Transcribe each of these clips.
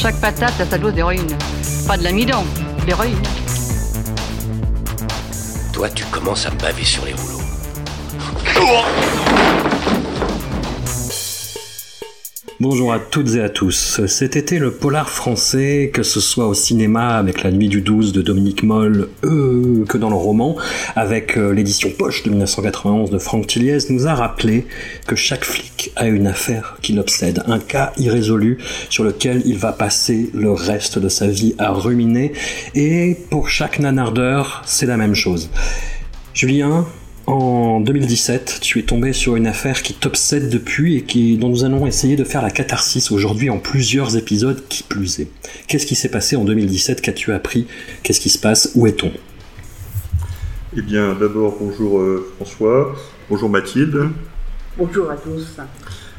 Chaque patate a sa dose d'héroïne. Pas de l'amidon, de l'héroïne. Toi, tu commences à me baver sur les rouleaux. Bonjour à toutes et à tous. Cet été, le polar français, que ce soit au cinéma avec La Nuit du 12 de Dominique Moll, euh, que dans le roman, avec euh, l'édition Poche de 1991 de Franck Tilliez, nous a rappelé que chaque flic a une affaire qui l'obsède, un cas irrésolu sur lequel il va passer le reste de sa vie à ruminer, et pour chaque nanardeur, c'est la même chose. Julien, en 2017, tu es tombé sur une affaire qui t'obsède depuis et qui, dont nous allons essayer de faire la catharsis aujourd'hui en plusieurs épisodes qui plus est. Qu'est-ce qui s'est passé en 2017 Qu'as-tu appris? Qu'est-ce qui se passe? Où est-on? Eh bien, d'abord, bonjour euh, François, bonjour Mathilde. Bonjour à tous.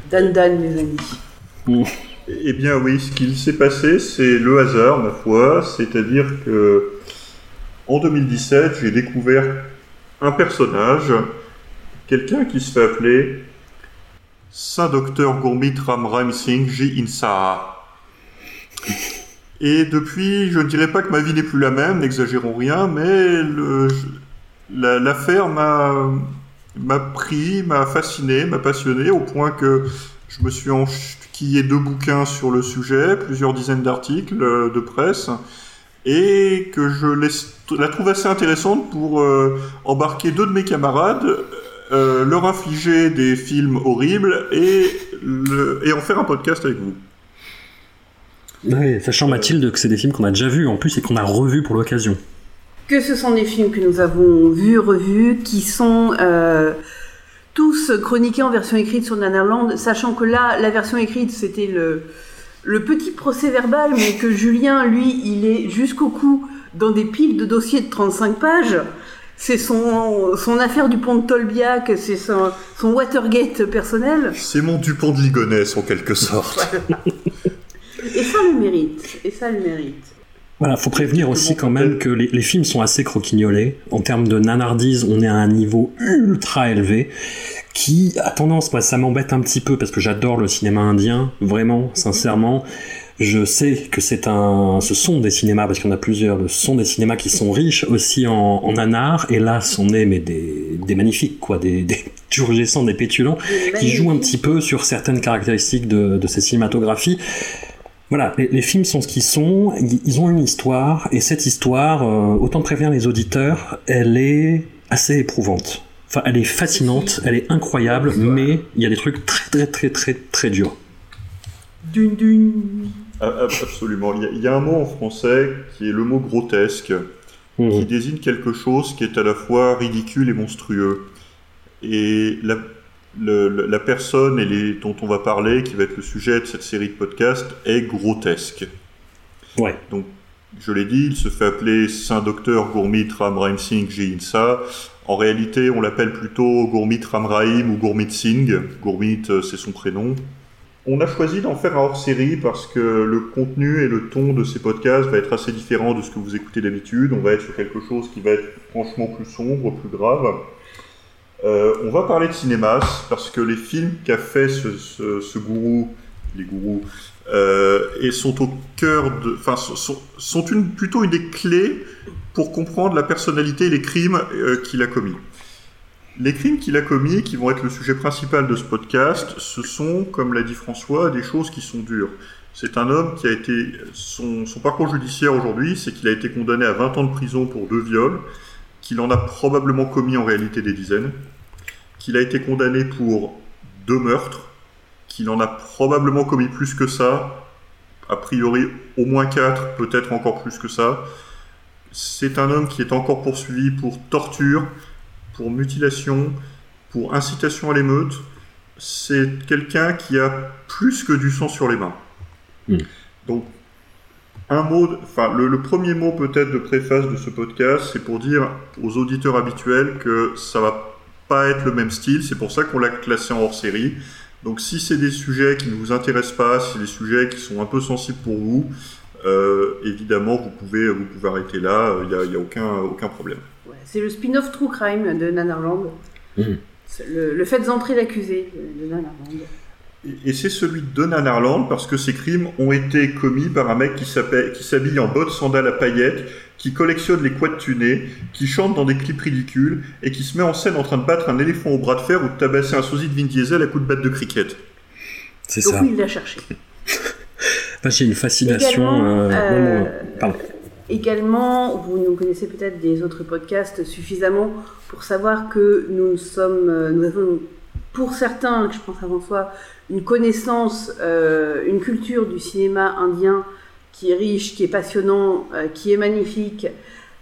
Dan Dan, mes amis. Eh bien, oui, ce qu'il s'est passé, c'est le hasard, ma foi. C'est-à-dire que, en 2017, j'ai découvert un personnage, quelqu'un qui se fait appeler Saint Docteur Gourmit Ram Ram Singh Ji Insa. Et depuis, je ne dirais pas que ma vie n'est plus la même, n'exagérons rien, mais l'affaire m'a pris, m'a fasciné, m'a passionné, au point que je me suis enquillé deux bouquins sur le sujet, plusieurs dizaines d'articles de presse, et que je la trouve assez intéressante pour euh, embarquer deux de mes camarades, euh, leur infliger des films horribles et, le- et en faire un podcast avec vous. Oui, sachant Mathilde que c'est des films qu'on a déjà vus en plus et qu'on a revus pour l'occasion. Que ce sont des films que nous avons vus, revus, qui sont euh, tous chroniqués en version écrite sur Nanarland, sachant que là, la version écrite, c'était le, le petit procès verbal, mais que Julien, lui, il est jusqu'au cou dans des piles de dossiers de 35 pages. C'est son, son affaire du pont de Tolbiac, c'est son, son Watergate personnel. C'est mon Dupont de Ligonnès en quelque sorte. Et ça le mérite. Et ça le mérite. Voilà, faut prévenir aussi quand même que les, les films sont assez croquignolés. En termes de nanardise, on est à un niveau ultra élevé qui a tendance, moi ça m'embête un petit peu parce que j'adore le cinéma indien, vraiment, sincèrement. Je sais que c'est un, ce sont des cinémas parce qu'il y en a plusieurs. Ce sont des cinémas qui sont riches aussi en, en nanar et là, sont nés mais des, des magnifiques quoi, des, des turgescents, des pétulants qui jouent un petit peu sur certaines caractéristiques de, de ces cinématographies. Voilà, les, les films sont ce qu'ils sont, ils ont une histoire, et cette histoire, euh, autant prévenir les auditeurs, elle est assez éprouvante. Enfin, elle est fascinante, elle est incroyable, mais il y a des trucs très très très très très durs. Ah, ah, Absolument. Il y, a, il y a un mot en français qui est le mot grotesque, qui Mhm. désigne quelque chose qui est à la fois ridicule et monstrueux. Et la, le- la personne et les, dont on va parler, qui va être le sujet de cette série de podcasts, est grotesque. Ouais. Donc, je l'ai dit, il se fait appeler Saint Docteur Gourmit Ram Rahim Singh Ji Insa. En réalité, on l'appelle plutôt Gourmit Ram Rahim ou Gourmit Singh. Gourmit, euh, c'est son prénom. On a choisi d'en faire un hors-série parce que le contenu et le ton de ces podcasts va être assez différent de ce que vous écoutez d'habitude. On va être sur quelque chose qui va être franchement plus sombre, plus grave. Euh, on va parler de cinéma parce que les films qu'a fait ce, gourou, les gourous, euh, et sont au cœur de, sont- plutôt une des clés pour comprendre la personnalité et les crimes euh, qu'il a commis. Les crimes qu'il a commis, qui vont être le sujet principal de ce podcast, ce sont, comme l'a dit François, des choses qui sont dures. C'est un homme qui a été. Son parcours judiciaire aujourd'hui, c'est qu'il a été condamné à 20 ans de prison pour deux viols, qu'il en a probablement commis en réalité des dizaines, qu'il a été condamné pour deux meurtres, qu'il en a probablement commis plus que ça, a priori au moins quatre, peut-être encore plus que ça. C'est un homme qui est encore poursuivi pour torture, pour mutilation, pour incitation à l'émeute. C'est quelqu'un qui a plus que du sang sur les mains. Mm. Donc, un mot, enfin, le, le premier mot peut-être de préface de ce podcast, c'est pour dire aux auditeurs habituels que ça va pas être le même style. C'est pour ça qu'on l'a classé en hors série. Donc, si c'est des sujets qui ne vous intéressent pas, si c'est des sujets qui sont un peu sensibles pour vous, euh, évidemment, vous pouvez, vous pouvez arrêter là. Il n'y a, il y a aucun, aucun problème. Ouais, c'est le spin-off True Crime de Nanarland. C'est Le, le fait d'entrer l'accusé de, Nanarland. Et- Et c'est celui de Nanarland parce que ces crimes ont été commis par un mec qui s'habille en bottes sandales à paillettes, qui collectionne les quads tunés, qui chante dans des clips ridicules et qui se met en scène en train de battre un éléphant au bras de fer ou de tabasser un sosie de Vin Diesel à coups de batte de cricket. C'est Donc ça. oui, il l'a cherché. Enfin, j'ai une fascination. Également, euh, euh, pardon. Également, vous nous connaissez peut-être des autres podcasts suffisamment pour savoir que nous sommes, euh, nous avons, pour certains, je pense avant soi, une connaissance, euh, une culture du cinéma indien qui est riche, qui est passionnant, euh, qui est magnifique,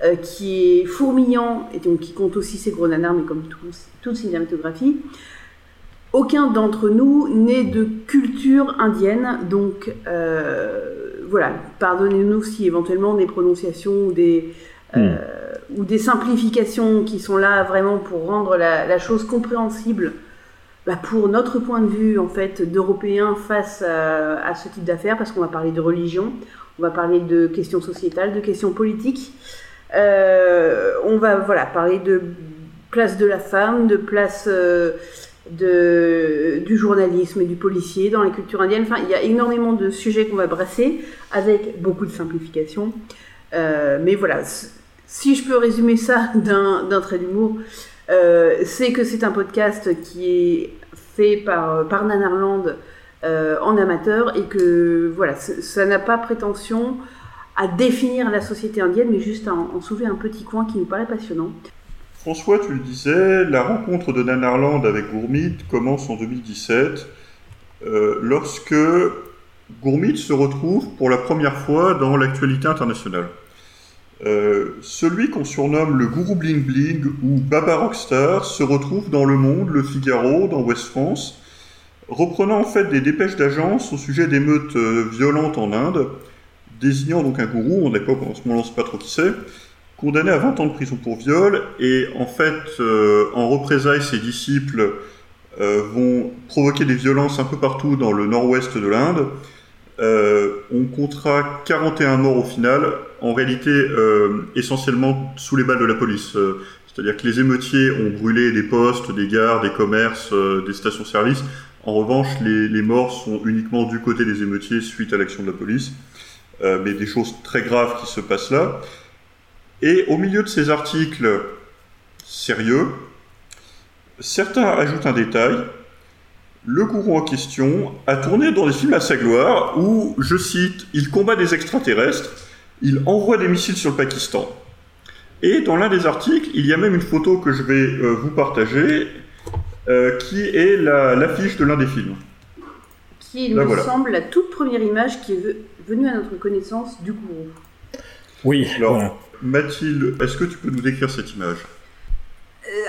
euh, qui est fourmillant et donc qui compte aussi ses gros nanars, mais comme tout- toute cinématographie. Aucun d'entre nous n'est de culture indienne, donc euh, voilà, pardonnez-nous si éventuellement des prononciations ou des, euh, ou des simplifications qui sont là vraiment pour rendre la, la chose compréhensible bah, pour notre point de vue en fait d'Européens face à, ce type d'affaires, parce qu'on va parler de religion, on va parler de questions sociétales, de questions politiques, Euh, on va voilà parler de place de la femme, de place euh, de, du journalisme et du policier dans la culture indienne. Enfin, il y a énormément de sujets qu'on va brasser avec beaucoup de simplification. Euh, mais voilà, si je peux résumer ça d'un trait d'humour, c'est que c'est un podcast qui est fait par, par Nanarland euh, en amateur et que voilà, ça n'a pas prétention à définir la société indienne, mais juste à en, en soulever un petit coin qui nous paraît passionnant. François, tu le disais, la rencontre de Nanarland avec Gourmit commence en 2017, euh, lorsque Gourmit se retrouve pour la première fois dans l'actualité internationale. Euh, celui qu'on surnomme le gourou bling bling ou Baba Rockstar se retrouve dans Le Monde, Le Figaro, dans Ouest France, reprenant en fait des dépêches d'agence au sujet d'émeutes euh, violentes en Inde, désignant donc un gourou, on moment on ne sait pas trop qui c'est, condamné à 20 ans de prison pour viol, et en fait, euh, en représailles, ses disciples vont provoquer des violences un peu partout dans le nord-ouest de l'Inde. Euh, on comptera 41 morts au final, en réalité euh, essentiellement sous les balles de la police. Euh, C'est-à-dire que les émeutiers ont brûlé des postes, des gares, des commerces, des stations-service. En revanche, les, morts sont uniquement du côté des émeutiers suite à l'action de la police. Mais des choses très graves qui se passent là. Et au milieu de ces articles sérieux, certains ajoutent un détail. Le gourou en question a tourné dans des films à sa gloire où, je cite, il combat des extraterrestres, il envoie des missiles sur le Pakistan. Et dans l'un des articles, il y a même une photo que je vais euh, vous partager, euh, qui est la- l'affiche de l'un des films. Qui, il Là, me voilà. semble, la toute première image qui est ve- venue à notre connaissance du gourou. Oui, Alors, voilà. Mathilde, est-ce que tu peux nous décrire cette image?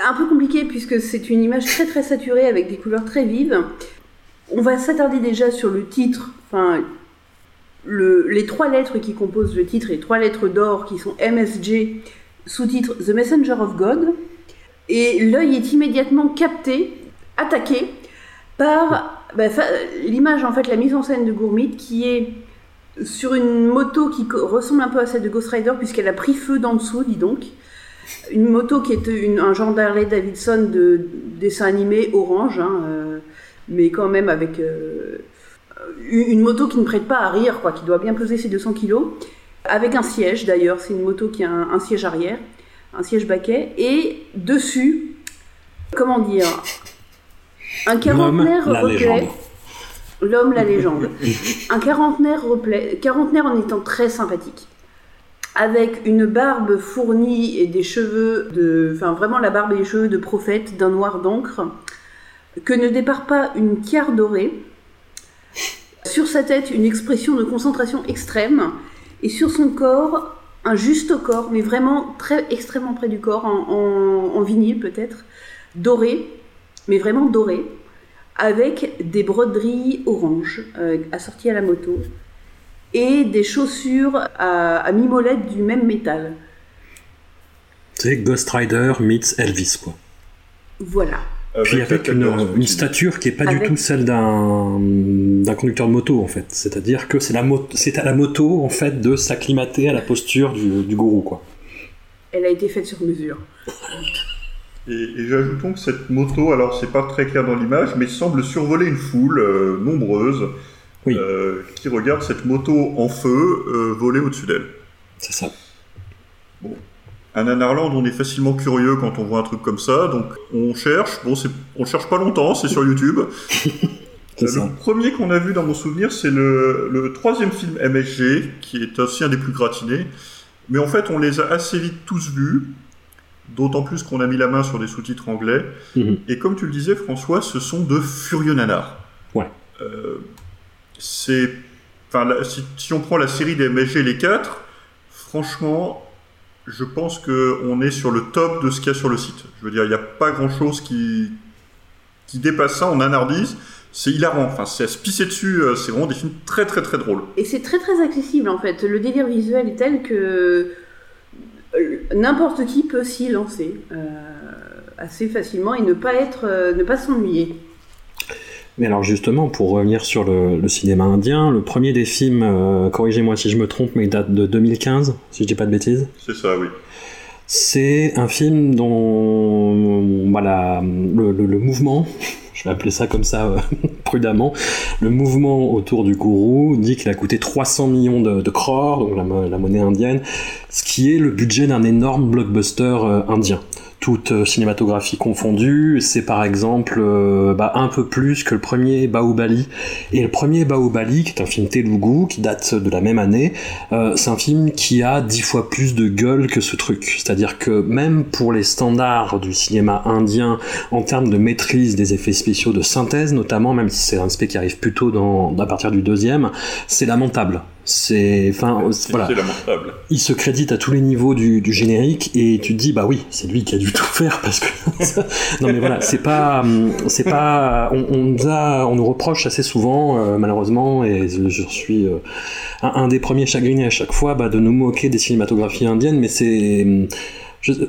Un peu compliqué puisque c'est une image très très saturée avec des couleurs très vives. On va s'attarder déjà sur le titre, enfin le- les trois lettres qui composent le titre, les trois lettres d'or qui sont MSG, sous-titre The Messenger of God. Et l'œil est immédiatement capté, attaqué par bah, l'image, en fait, la mise en scène de Gourmit qui est sur une moto qui ressemble un peu à celle de Ghost Rider puisqu'elle a pris feu d'en dessous, dis donc. Une moto qui est une- un genre d'Harley Davidson de dessin animé orange, hein, euh, mais quand même avec euh, une moto qui ne prête pas à rire, quoi, qui doit bien peser ses 200 kilos, avec un siège d'ailleurs, c'est une moto qui a un, un siège arrière, un siège baquet, et dessus, comment dire, un quarantenaire légende. L'homme, la légende. Un quarantenaire, replay, quarantenaire en étant très sympathique. Avec une barbe fournie et des cheveux de. Enfin, vraiment la barbe et les cheveux de prophète, d'un noir d'encre, que ne départ pas une tiare dorée. Sur sa tête, une expression de concentration extrême. Et sur son corps, un juste corps, mais vraiment très extrêmement près du corps, en, vinyle peut-être, doré, mais vraiment doré avec des broderies oranges euh, assorties à la moto. Et des chaussures à, à mimolette du même métal. C'est Ghost Rider meets Elvis, quoi. Voilà. Puis avec une, une stature qui est pas du tout celle d'un d'un conducteur de moto en fait. C'est-à-dire que c'est la moto, c'est à la moto en fait de s'acclimater à la posture du, du gourou quoi. Elle a été faite sur mesure. Et, et j'ajoutons que cette moto, alors c'est pas très clair dans l'image, mais semble survoler une foule euh, nombreuse Oui. euh, qui regarde cette moto en feu euh, voler au-dessus d'elle. C'est ça. À Nanarland, on est facilement curieux quand on voit un truc comme ça, donc on cherche. Bon, on cherche pas longtemps, c'est sur YouTube. C'est Euh, ça. Le premier qu'on a vu dans mon souvenir, c'est le, le troisième film MSG, qui est aussi un des plus gratinés. Mais en fait, on les a assez vite tous vus, d'autant plus qu'on a mis la main sur des sous-titres anglais. Mhm. Et comme tu le disais, François, ce sont de furieux nanars. Ouais. Euh, si, on prend la série des MSG les quatre, franchement, je pense que on est sur le top de ce qu'il y a sur le site. Je veux dire, il n'y a pas grand-chose qui qui dépasse ça en nanardise. C'est hilarant. Enfin, c'est à se pisser dessus. euh, C'est vraiment des films très très très drôles. Et c'est très très accessible en fait. Le délire visuel est tel que euh, n'importe qui peut s'y lancer euh, assez facilement et ne pas être, ne pas s'ennuyer. Mais alors justement, pour revenir sur le, le cinéma indien, le premier des films, euh, corrigez-moi si je me trompe, mais il date de 2015, si je dis pas de bêtises. C'est ça, oui. C'est un film dont voilà, le, le- le mouvement, je vais appeler ça comme ça euh, prudemment, le mouvement autour du gourou dit qu'il a coûté 300 millions de, de crores, donc la, mo- la monnaie indienne, ce qui est le budget d'un énorme blockbuster euh, indien. Toute euh, cinématographie confondue, c'est par exemple euh, bah, un peu plus que le premier Bahubali. Et le premier Bahubali, qui est un film Telugu, qui date de la même année, euh, c'est un film qui a dix fois plus de gueule que ce truc. C'est-à-dire que même pour les standards du cinéma indien, en termes de maîtrise des effets spéciaux de synthèse, notamment, même si c'est un aspect qui arrive plutôt à partir du deuxième, c'est lamentable. C'est, enfin, voilà. Lamentable. Il se crédite à tous les niveaux du, du générique et tu te dis bah oui c'est lui qui a dû tout faire parce que non mais voilà c'est pas hum, c'est pas on, on nous a on nous reproche assez souvent euh, malheureusement et je, suis euh, un, un des premiers chagrinés à chaque fois bah, de nous moquer des cinématographies indiennes mais c'est hum,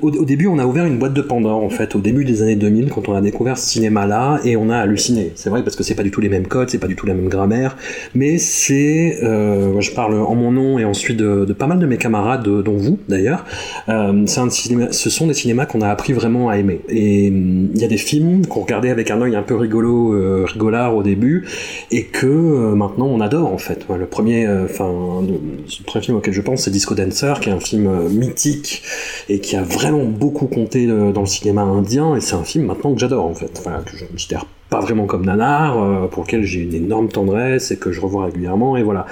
au, début, on a ouvert une boîte de Pandore, en fait, au début des années 2000, quand on a découvert ce cinéma-là, et on a halluciné. C'est vrai, parce que c'est pas du tout les mêmes codes, c'est pas du tout la même grammaire, mais c'est, euh, je parle en mon nom et ensuite de, pas mal de mes camarades, de- dont vous d'ailleurs, euh, ce sont des cinémas qu'on a appris vraiment à aimer. Et hum, il y a des films qu'on regardait avec un œil un peu rigolo, euh, rigolard au début, et que euh, maintenant on adore en fait. Le premier, euh, enfin, le, premier film auquel je pense, c'est Disco Dancer, qui est un film euh, mythique et qui a vraiment beaucoup compté euh, dans le cinéma indien, et c'est un film maintenant que j'adore en fait. Que je pas vraiment comme nanar, euh, pour lequel j'ai une énorme tendresse et que je revois régulièrement, et voilà.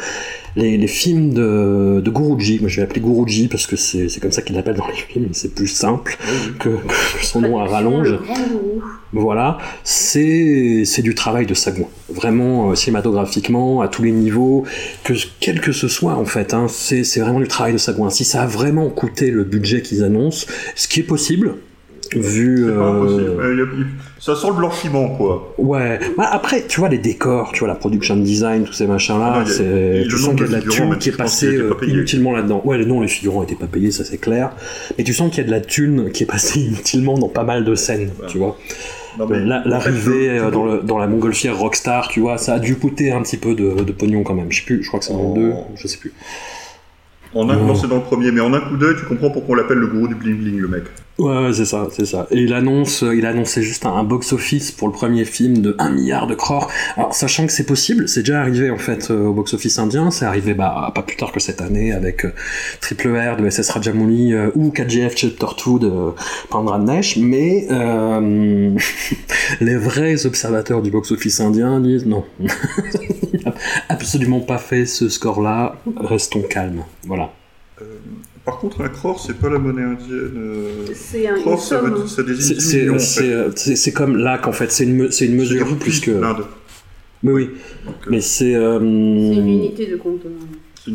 Les, les films de, de Guruji, moi je vais l'appeler Guruji parce que c'est comme ça qu'il l'appelle dans les films, c'est plus simple que, que son nom à rallonge. Voilà, c'est c'est du travail de sagouin, vraiment euh, cinématographiquement à tous les niveaux, que quel que ce soit en fait, hein, c'est c'est vraiment du travail de sagouin. Si ça a vraiment coûté le budget qu'ils annoncent, ce qui est possible, vu euh, Euh, Ça sent le blanchiment, quoi. Ouais, bah après, tu vois, les décors, tu vois, la production design, tous ces machins-là, Ah c'est. Tu sens qu'il y a de la thune qui est passée euh, inutilement là-dedans. Ouais, non, les figurants étaient pas payés, ça c'est clair. Mais tu sens qu'il y a de la thune qui est passée inutilement dans pas mal de scènes, tu vois. L'arrivée euh, dans, le, dans la montgolfière Rockstar, tu vois, ça a dû coûter un petit peu de, de pognon quand même. Je sais plus, je crois que c'est dans le Oh. 2, je sais plus. En un, Oh. non, c'est dans le premier, mais en un coup d'œil, tu comprends pourquoi on l'appelle le gourou du bling bling, le mec. Ouais, c'est ça, c'est ça. Et il euh, il annonçait juste un, box-office pour le premier film de 1 milliard de crores. Alors, sachant que c'est possible, c'est déjà arrivé en fait euh, au box-office indien, c'est arrivé bah, pas plus tard que cette année avec euh, Triple R de SS Rajamouli euh, ou 4GF Chapter 2 de Pandra Nesh, mais les vrais observateurs du box-office indien disent non, il n'a absolument pas fait ce score-là, restons calmes. Voilà. Par contre, un crore, c'est pas la monnaie indienne. euh, C'est un, Crore, ça, veut- ça désigne C'est- 10 C'est millions, en c'est, fait. euh, c'est- comme lac en fait, c'est une, me- mesure plus que. l'Inde. Oui, oui. Donc, euh, Mais c'est. euh, C'est une unité de compte.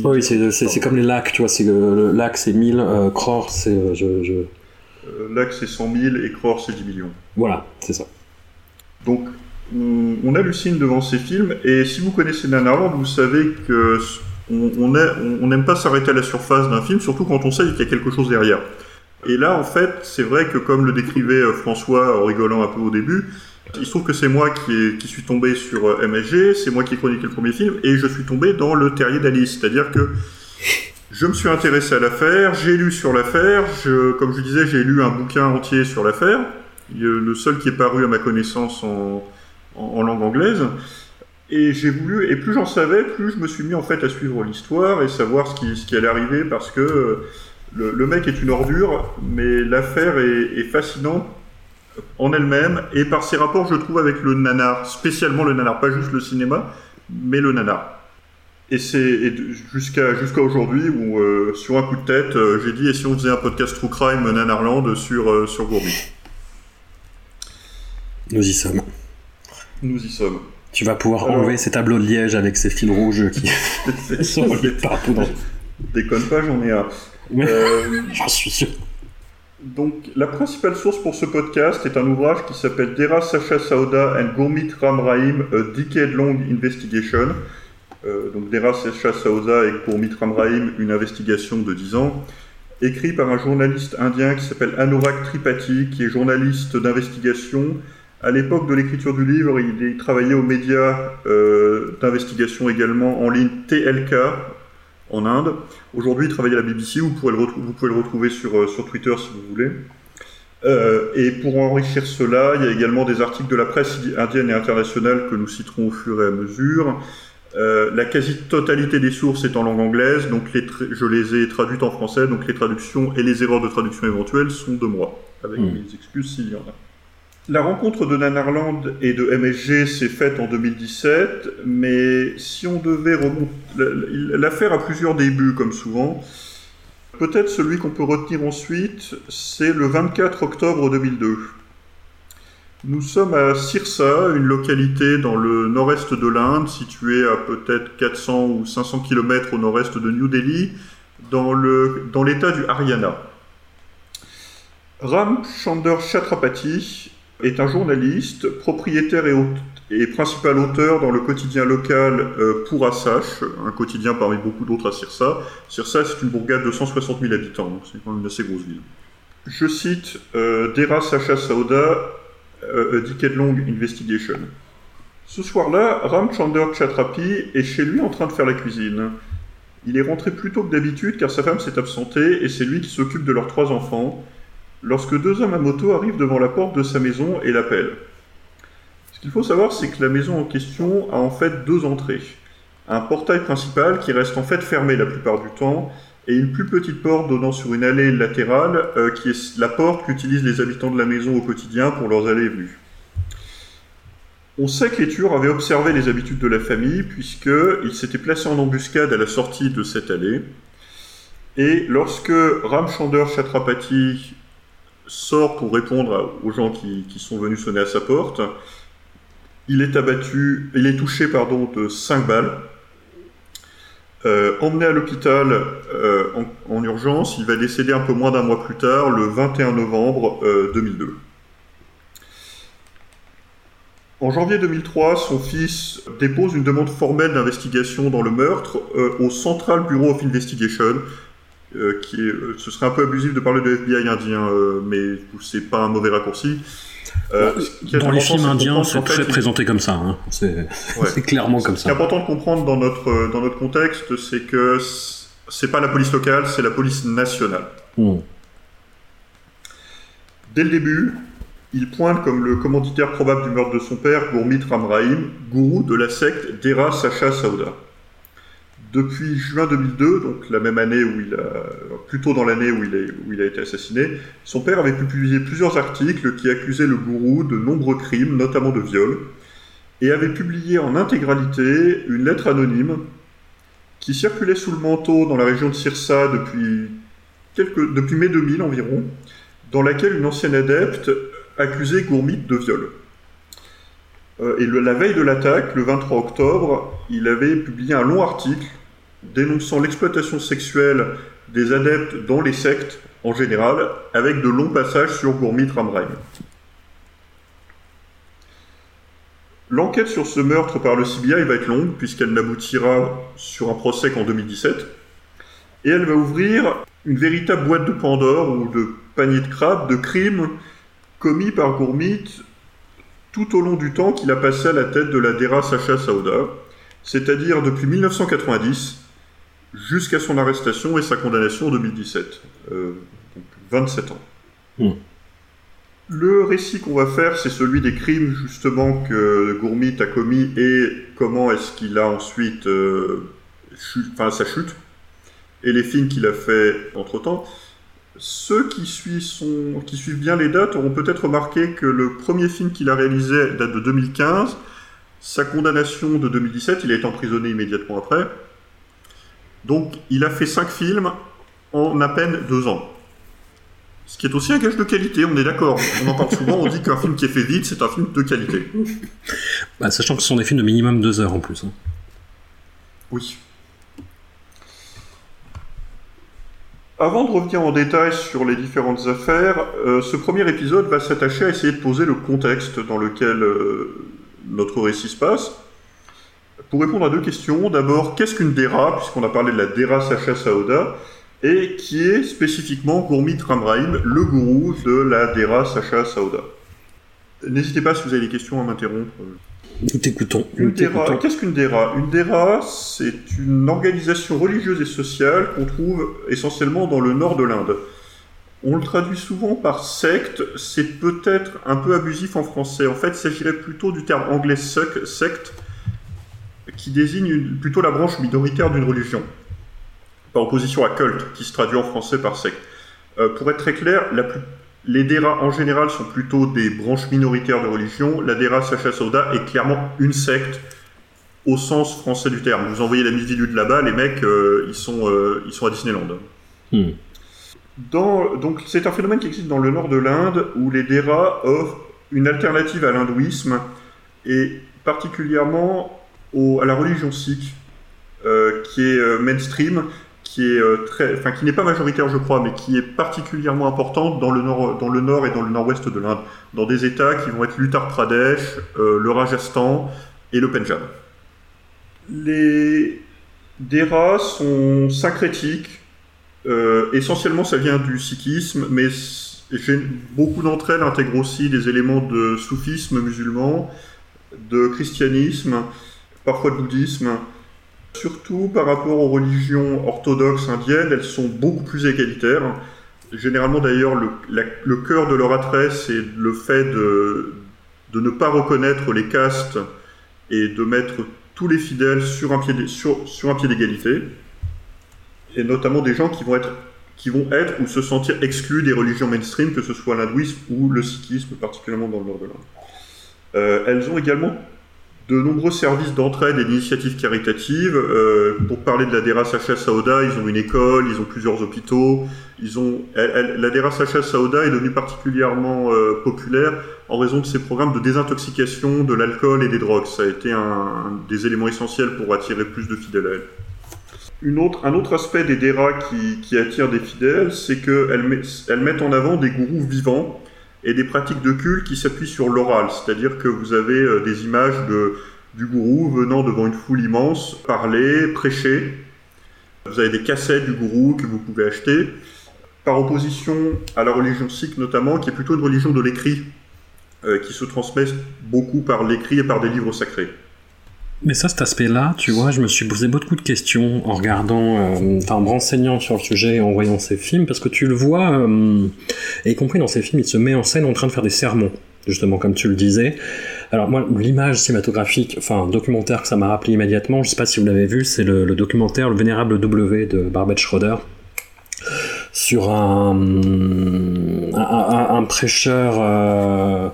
Oui, c'est comme les lacs, tu vois. c'est euh, Le lac c'est 1000, euh, crore c'est. euh, je, je- Lac, c'est 100 000 et crore, c'est 10 millions. Voilà, c'est ça. Donc, on, on hallucine devant ces films, et si vous connaissez Nanarland, vous savez que on n'aime pas s'arrêter à la surface d'un film, surtout quand on sait qu'il y a quelque chose derrière. Et là, en fait, c'est vrai que comme le décrivait euh, François en rigolant un peu au début, il se trouve que c'est moi qui, suis tombé sur euh, MSG, c'est moi qui ai chroniqué le premier film, et je suis tombé dans le terrier d'Alice. C'est-à-dire que je me suis intéressé à l'affaire, j'ai lu sur l'affaire, comme je disais, j'ai lu un bouquin entier sur l'affaire, le seul qui est paru à ma connaissance en langue anglaise. Et j'ai voulu, et plus j'en savais, plus je me suis mis en fait à suivre l'histoire et savoir ce qui, ce qui allait arriver parce que euh, le, le mec est une ordure, mais l'affaire est, est, fascinante en elle-même et par ses rapports, je trouve, avec le nanar, spécialement le nanar, pas juste le cinéma, mais le nanar. Et c'est jusqu'à jusqu'à aujourd'hui où, euh, sur un coup de tête, euh, j'ai dit et si on faisait un podcast True Crime Nanarland sur, euh, sur Gourbi? Nous y sommes. Nous y sommes. Tu vas pouvoir enlever ces tableaux de liège avec ces fils rouges qui sont partout. Déconne pas, j'en ai un. Euh, J'en suis sûr. Donc, la principale source pour ce podcast est un ouvrage qui s'appelle Dera Sacha Sauda and Gourmit Ram Rahim, A Decade Long Investigation. Euh, donc, Dera Sacha Sauda et Gourmit Ram Rahim, une investigation de 10 ans, écrit par un journaliste indien qui s'appelle Anurag Tripathi, qui est journaliste d'investigation à l'époque de l'écriture du livre, il, travaillait aux médias euh, d'investigation également en ligne TLK en Inde. Aujourd'hui, il travaille à la BBC, vous pouvez le, vous pouvez le retrouver sur, euh, sur Twitter si vous voulez. Euh, et pour enrichir cela, il y a également des articles de la presse indienne et internationale que nous citerons au fur et à mesure. Euh, la quasi-totalité des sources est en langue anglaise, donc les je les ai traduites en français, donc les traductions et les erreurs de traduction éventuelles sont de moi, avec mmh. mes excuses s'il y en a. La rencontre de Nanarland et de MSG s'est faite en 2017, mais si on devait remonter... L'affaire a plusieurs débuts, comme souvent. Peut-être celui qu'on peut retenir ensuite, c'est le 24 octobre 2002. Nous sommes à Sirsa, une localité dans le nord-est de l'Inde, située à peut-être 400 ou 500 km au nord-est de New Delhi, dans l'état du Haryana. Ram Chander Chatrapati est un journaliste, propriétaire et, principal auteur dans le quotidien local euh, Pour Asash, un quotidien parmi beaucoup d'autres à Sirsa. Sirsa, c'est une bourgade de 160 000 habitants, donc c'est quand même une assez grosse ville. Je cite euh, Dera Sacha Sauda, euh, Decade Long Investigation. Ce soir-là, Ram Chander Chatrapi est chez lui en train de faire la cuisine. Il est rentré plus tôt que d'habitude car sa femme s'est absentée et c'est lui qui s'occupe de leurs trois enfants lorsque deux hommes à moto arrivent devant la porte de sa maison et l'appellent. Ce qu'il faut savoir, c'est que la maison en question a en fait deux entrées. Un portail principal qui reste en fait fermé la plupart du temps, et une plus petite porte donnant sur une allée latérale, euh, qui est la porte qu'utilisent les habitants de la maison au quotidien pour leurs allées et venues. On sait que les tueurs avaient observé les habitudes de la famille, puisqu'ils s'étaient placés en embuscade à la sortie de cette allée. Et lorsque Ramchander Chatrapati sort pour répondre aux gens qui, sont venus sonner à sa porte. Il est abattu, il est touché pardon, de 5 balles. Euh, emmené à l'hôpital euh, en, urgence, il va décéder un peu moins d'un mois plus tard, le 21 novembre 2002. Euh, en janvier 2003, son fils dépose une demande formelle d'investigation dans le meurtre au Central Bureau of Investigation, euh, qui est, euh, ce serait un peu abusif de parler de FBI indien, euh, mais c'est pas un mauvais raccourci. dans les films indiens, c'est très présenté comme ça. Hein. C'est clairement comme ça. Ce qui est important de comprendre dans notre, dans notre contexte, c'est que c'est pas la police locale, c'est la police nationale. Hmm. Dès le début, il pointe comme le commanditaire probable du meurtre de son père, Gourmit Ramrahim, gourou de la secte Dera Sacha Sauda. Depuis juin 2002, donc la même année où il a, plutôt dans l'année où, où il a été assassiné, son père avait publié plusieurs articles qui accusaient le gourou de nombreux crimes, notamment de viol, et avait publié en intégralité une lettre anonyme qui circulait sous le manteau dans la région de Sirsa depuis, quelques, depuis mai 2000 environ, dans laquelle une ancienne adepte accusait Gourmit de viol. Euh, et la veille de l'attaque, le 23 octobre, il avait publié un long article dénonçant l'exploitation sexuelle des adeptes dans les sectes en général, avec de longs passages sur Gourmit Ramraim. L'enquête sur ce meurtre par le CBI va être longue, puisqu'elle n'aboutira sur un procès qu'en 2017. Et elle va ouvrir une véritable boîte de Pandore ou de panier de crabes de crimes commis par Gourmit tout au long du temps qu'il a passé à la tête de la DERA Sacha Saouda, c'est-à-dire depuis 1990 jusqu'à son arrestation et sa condamnation en 2017. Euh, donc 27 ans. Hmm. Le récit qu'on va faire, c'est celui des crimes justement que Gourmit a commis et comment est-ce qu'il a ensuite, euh, chute, enfin sa chute, et les films qu'il a fait entre-temps. Ceux qui suivent, son, qui suivent bien les dates auront peut-être remarqué que le premier film qu'il a réalisé date de 2015, sa condamnation de 2017, il a été emprisonné immédiatement après. Donc il a fait cinq films en à peine deux ans. Ce qui est aussi un gage de qualité, on est d'accord. On en parle souvent, on dit qu'un film qui est fait vite, c'est un film de qualité. Bah, sachant que ce sont des films de minimum deux heures en plus. hein. Oui. Avant de revenir en détail sur les différentes affaires, euh, ce premier épisode va s'attacher à essayer de poser le contexte dans lequel euh, notre récit se passe. Pour répondre à deux questions, d'abord, qu'est-ce qu'une DERA, puisqu'on a parlé de la DERA Sacha Saouda, et qui est spécifiquement Gourmit Ramraim, le gourou de la DERA Sacha Saouda. N'hésitez pas si vous avez des questions à m'interrompre. Nous t'écoutons. Qu'est-ce qu'une DERA Une DERA, c'est une organisation religieuse et sociale qu'on trouve essentiellement dans le nord de l'Inde. On le traduit souvent par secte, c'est peut-être un peu abusif en français. En fait, il s'agirait plutôt du terme anglais sec- secte, qui désigne une- plutôt la branche minoritaire d'une religion, par opposition à culte, qui se traduit en français par secte. Euh, pour être très clair, la plus- les DERA en général sont plutôt des branches minoritaires de religion. La DERA Sacha Sauda est clairement une secte au sens français du terme. Vous envoyez la mise de là-bas, les mecs, euh, ils, sont, euh, ils sont à Disneyland. Hmm. Dans, donc c'est un phénomène qui existe dans le nord de l'Inde où les DERA offrent une alternative à l'hindouisme et particulièrement à la religion sikh euh, qui est euh, mainstream, qui est euh, très, enfin qui n'est pas majoritaire je crois, mais qui est particulièrement importante dans le nord, dans le nord et dans le nord-ouest de l'Inde, dans des États qui vont être l'Uttar Pradesh, le Rajasthan et le Punjab. Les DERA sont syncrétiques. Essentiellement, ça vient du sikhisme, mais beaucoup d'entre elles intègrent aussi des éléments de soufisme musulman, de christianisme, parfois de bouddhisme. Surtout par rapport aux religions orthodoxes indiennes, elles sont beaucoup plus égalitaires. Généralement, d'ailleurs, le, cœur de leur attrait, c'est le fait de, ne pas reconnaître les castes et de mettre tous les fidèles sur un pied d'é- sur- sur un pied d'égalité et notamment des gens qui vont être qui vont être ou se sentir exclus des religions mainstream, que ce soit l'hindouisme ou le sikhisme, particulièrement dans le nord de l'Inde. Euh, elles ont également de nombreux services d'entraide et d'initiatives caritatives. Euh, pour parler de la DERA Sacha Saouda, ils ont une école, ils ont plusieurs hôpitaux. Ils ont, la DERA Sacha Saouda est devenue particulièrement euh, populaire en raison de ses programmes de désintoxication de l'alcool et des drogues. Ça a été un, des éléments essentiels pour attirer plus de fidèles à elle. Une autre, un autre aspect des DERA qui, qui attire des fidèles, c'est qu'elles elles mettent en avant des gourous vivants et des pratiques de culte qui s'appuient sur l'oral, c'est-à-dire que vous avez euh, des images de, du gourou venant devant une foule immense, parler, prêcher. Vous avez des cassettes du gourou que vous pouvez acheter, par opposition à la religion sikh notamment, qui est plutôt une religion de l'écrit, euh, qui se transmet beaucoup par l'écrit et par des livres sacrés. Mais ça, cet aspect-là, tu vois, je me suis posé beaucoup de questions en regardant, euh, enfin, en me renseignant sur le sujet et en voyant ces films, parce que tu le vois, euh, et y compris dans ces films, il se met en scène en train de faire des sermons, justement, comme tu le disais. Alors moi, l'image cinématographique, enfin, documentaire que ça m'a rappelé immédiatement, je sais pas si vous l'avez vu, c'est le, documentaire Le Vénérable W de Barbet Schroeder sur un- un prêcheur... euh,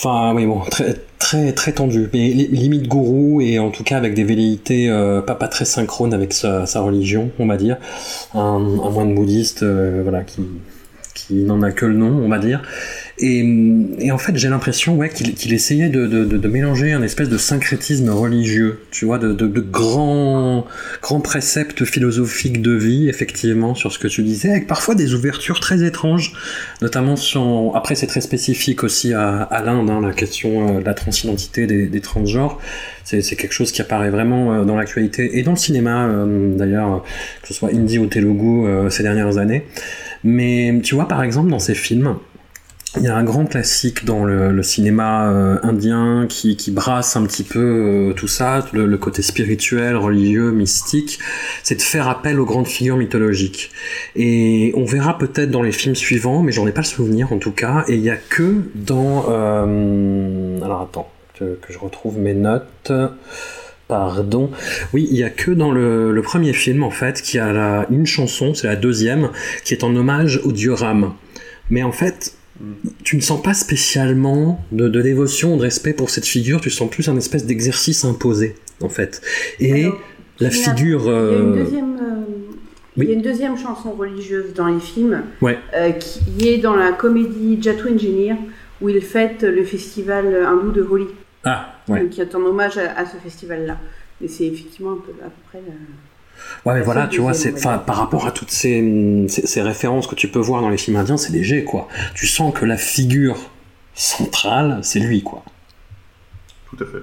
Enfin, oui, bon, très, très, très tendu, mais li- limite gourou, et en tout cas avec des velléités euh, pas, très synchrones avec sa, religion, on va dire. Un, un moine bouddhiste, euh, voilà, qui, qui n'en a que le nom, on va dire. Et, en fait, j'ai l'impression ouais, qu'il essayait de, de, mélanger un espèce de syncrétisme religieux, tu vois, de, grands, grands préceptes philosophiques de vie, effectivement, sur ce que tu disais, avec parfois des ouvertures très étranges, notamment sur... Après, c'est très spécifique aussi à, à l'Inde, hein, la question euh, de la transidentité des, des transgenres. C'est quelque chose qui apparaît vraiment euh, dans l'actualité et dans le cinéma, euh, d'ailleurs, que ce soit hindi ou telugu ces dernières années. Mais tu vois, par exemple, dans ces films, il y a un grand classique dans le, cinéma euh, indien qui, brasse un petit peu euh, tout ça, le, côté spirituel, religieux, mystique, c'est de faire appel aux grandes figures mythologiques. Et on verra peut-être dans les films suivants, mais j'en ai pas le souvenir en tout cas, et il y a que dans... Euh, alors attends, que, je retrouve mes notes... Pardon. Oui, il y a que dans le, premier film en fait qui a une chanson, c'est la deuxième, qui est en hommage au dieu Ram. Mais en fait, tu ne sens pas spécialement de, dévotion, de respect pour cette figure, tu sens plus un espèce d'exercice imposé, en fait. Et la figure... Il y a une deuxième chanson religieuse dans les films, euh, qui est dans la comédie Jatu Engineer, où il fête le festival hindou de Holi. Ah, ouais. qui est en hommage à, ce festival-là. Mais c'est effectivement un peu, à peu près... Ouais, mais voilà, tu vois, c'est, par rapport à toutes ces, ces, références que tu peux voir dans les films indiens, c'est léger, quoi. Tu sens que la figure centrale, c'est lui, quoi. Tout à fait.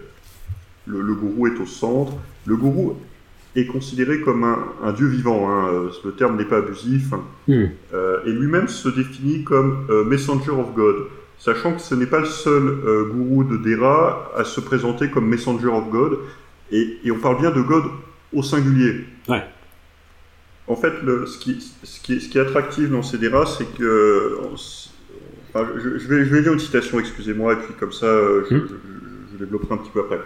Le, gourou est au centre. Le gourou est considéré comme un, dieu vivant. Hein. Le terme n'est pas abusif. Hmm. Euh, et lui-même se définit comme euh, Messenger of God, sachant que ce n'est pas le seul euh, gourou de Dera à se présenter comme Messenger of God. Et, et on parle bien de God au singulier. Ouais. En fait, le, ce, qui, ce, qui, ce, qui, est attractif dans ces dérats, c'est que. je, vais, je vais lire une citation, excusez-moi, et puis comme ça, euh, je, je, développerai un petit peu après.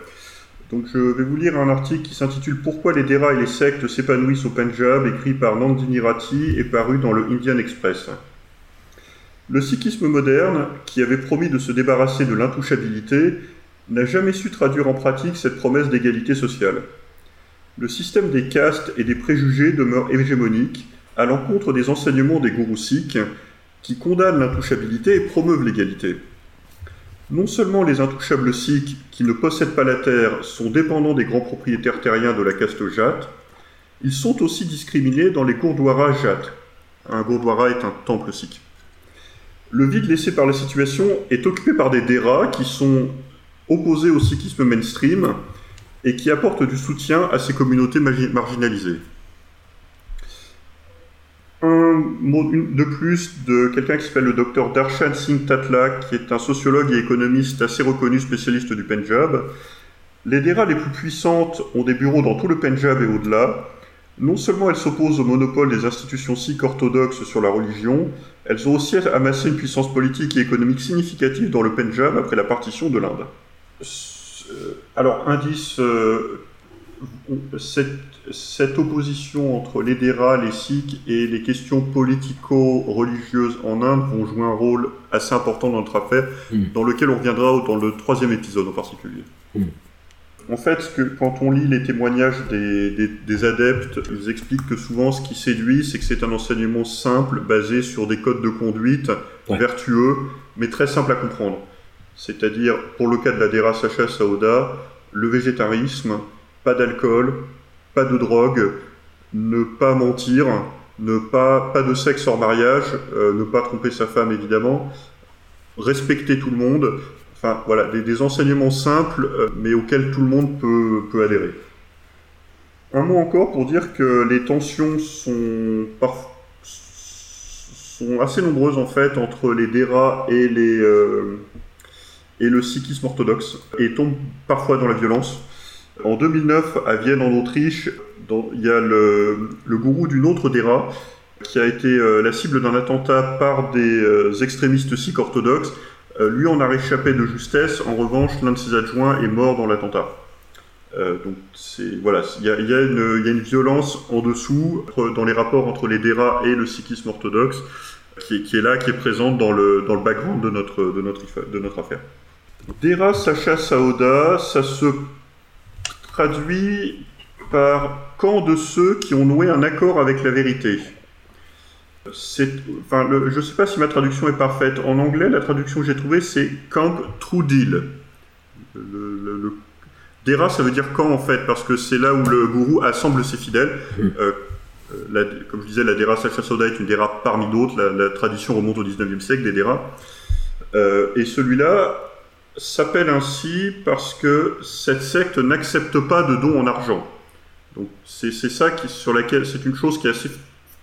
Donc, je vais vous lire un article qui s'intitule Pourquoi les Deras et les sectes s'épanouissent au Punjab, écrit par Nandini Rati et paru dans le Indian Express. Le sikhisme moderne, qui avait promis de se débarrasser de l'intouchabilité, n'a jamais su traduire en pratique cette promesse d'égalité sociale le système des castes et des préjugés demeure hégémonique à l'encontre des enseignements des gourous sikhs qui condamnent l'intouchabilité et promeuvent l'égalité. Non seulement les intouchables sikhs qui ne possèdent pas la terre sont dépendants des grands propriétaires terriens de la caste Jat, ils sont aussi discriminés dans les Gurdwaras Jat. Un Gurdwara est un temple sikh. Le vide laissé par la situation est occupé par des Deras qui sont opposés au sikhisme mainstream et qui apporte du soutien à ces communautés marginalisées. Un mot de plus de quelqu'un qui s'appelle le docteur Darshan Singh Tatla, qui est un sociologue et économiste assez reconnu spécialiste du Pendjab. Les DERA les plus puissantes ont des bureaux dans tout le Pendjab et au-delà. Non seulement elles s'opposent au monopole des institutions sikh orthodoxes sur la religion, elles ont aussi amassé une puissance politique et économique significative dans le Pendjab après la partition de l'Inde. Euh, alors, indice, euh, cette, opposition entre les Dera, les Sikhs et les questions politico-religieuses en Inde vont jouer un rôle assez important dans notre affaire, hmm. dans lequel on reviendra dans le troisième épisode en particulier. Hmm. En fait, que, quand on lit les témoignages des, adeptes, ils expliquent que souvent ce qui séduit, c'est que c'est un enseignement simple, basé sur des codes de conduite vertueux, mais très simple à comprendre. C'est-à-dire, pour le cas de la Dera Sacha Saouda, le végétarisme, pas d'alcool, pas de drogue, ne pas mentir, ne pas, de sexe hors mariage, euh, ne pas tromper sa femme évidemment, respecter tout le monde, enfin voilà, des, enseignements simples euh, mais auxquels tout le monde peut, adhérer. Un mot encore pour dire que les tensions sont, sont assez nombreuses en fait entre les Dera et les, euh, et le sikhisme orthodoxe, et tombe parfois dans la violence. En 2009, à Vienne, en Autriche, il y a le, gourou d'une autre Dera qui a été euh, la cible d'un attentat par des euh, extrémistes sikhs orthodoxes. Euh, lui en a réchappé de justesse. En revanche, l'un de ses adjoints est mort dans l'attentat. donc voilà, il y, a, une violence en dessous dans les rapports entre les Dera et le sikhisme orthodoxe qui, est là, qui est présente dans le, dans le background de notre, de notre, de notre affaire. Dera Sacha Saoda, ça se traduit par camp de ceux qui ont noué un accord avec la vérité. C'est, enfin, le- je ne sais pas si ma traduction est parfaite. En anglais, la traduction que j'ai trouvée, c'est Camp True Deal. Le, le- le- Dera, ça veut dire camp en fait, parce que c'est là où le gourou assemble ses fidèles. Mhm. Euh, la- comme je disais, la Dera Sacha Soda est une Dera parmi d'autres. La, la tradition remonte au 19e siècle des Deras. Euh, et celui-là s'appelle ainsi parce que cette secte n'accepte pas de dons en argent. Donc c'est ça qui, sur laquelle c'est une chose qui est assez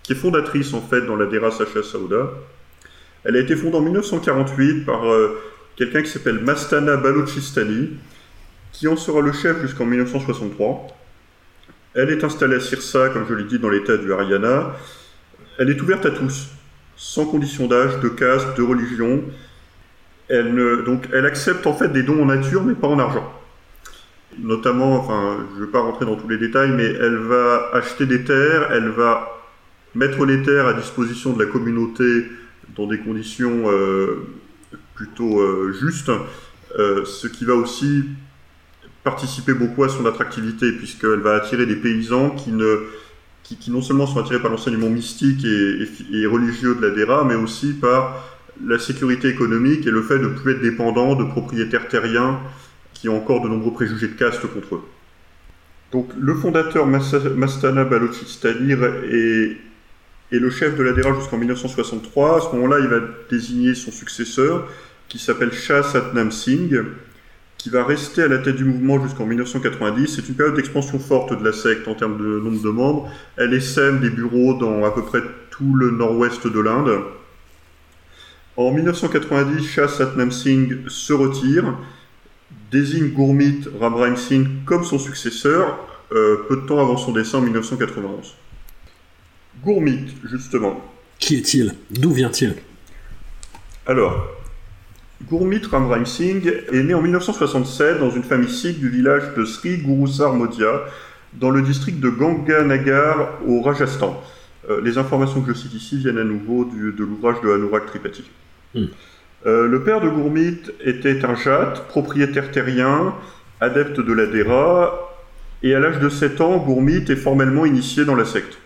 qui est fondatrice en fait dans la Dera Sacha Sauda. Elle a été fondée en 1948 par euh, quelqu'un qui s'appelle Mastana Balochistani, qui en sera le chef jusqu'en 1963. Elle est installée à Sirsa, comme je l'ai dit, dans l'état du Haryana. Elle est ouverte à tous, sans condition d'âge, de caste, de religion. Elle, donc, elle accepte en fait des dons en nature, mais pas en argent. Notamment, enfin, je ne vais pas rentrer dans tous les détails, mais elle va acheter des terres, elle va mettre les terres à disposition de la communauté dans des conditions euh, plutôt euh, justes, euh, ce qui va aussi participer beaucoup à son attractivité, puisqu'elle va attirer des paysans qui, ne, qui, non seulement sont attirés par l'enseignement mystique et- et religieux de la DERA, mais aussi par la sécurité économique et le fait de ne plus être dépendant de propriétaires terriens qui ont encore de nombreux préjugés de caste contre eux. Donc le fondateur Mastana Balochistani est, est le chef de la DERA jusqu'en 1963. À ce moment-là, il va désigner son successeur, qui s'appelle Shah Satnam Singh, qui va rester à la tête du mouvement jusqu'en 1990. C'est une période d'expansion forte de la secte en termes de nombre de membres. Elle essaime des bureaux dans à peu près tout le nord-ouest de l'Inde. En 1990, Shah Satnam Singh se retire, désigne Gurmit Ramram Singh comme son successeur, euh, peu de temps avant son décès en 1991. Gurmit, justement. Qui est-il? D'où vient-il? Alors, Gurmit Ramram Singh est né en 1967 dans une famille sikh du village de Sri Gurusar Modia, dans le district de Ganganagar au Rajasthan. Euh, les informations que je cite ici viennent à nouveau du- de l'ouvrage de Anurag Tripathi. Hmm. Euh, le père de Gurmit était un jat, propriétaire terrien, adepte de la Dera, et à l'âge de 7 ans, Gurmit est formellement initié dans la secte.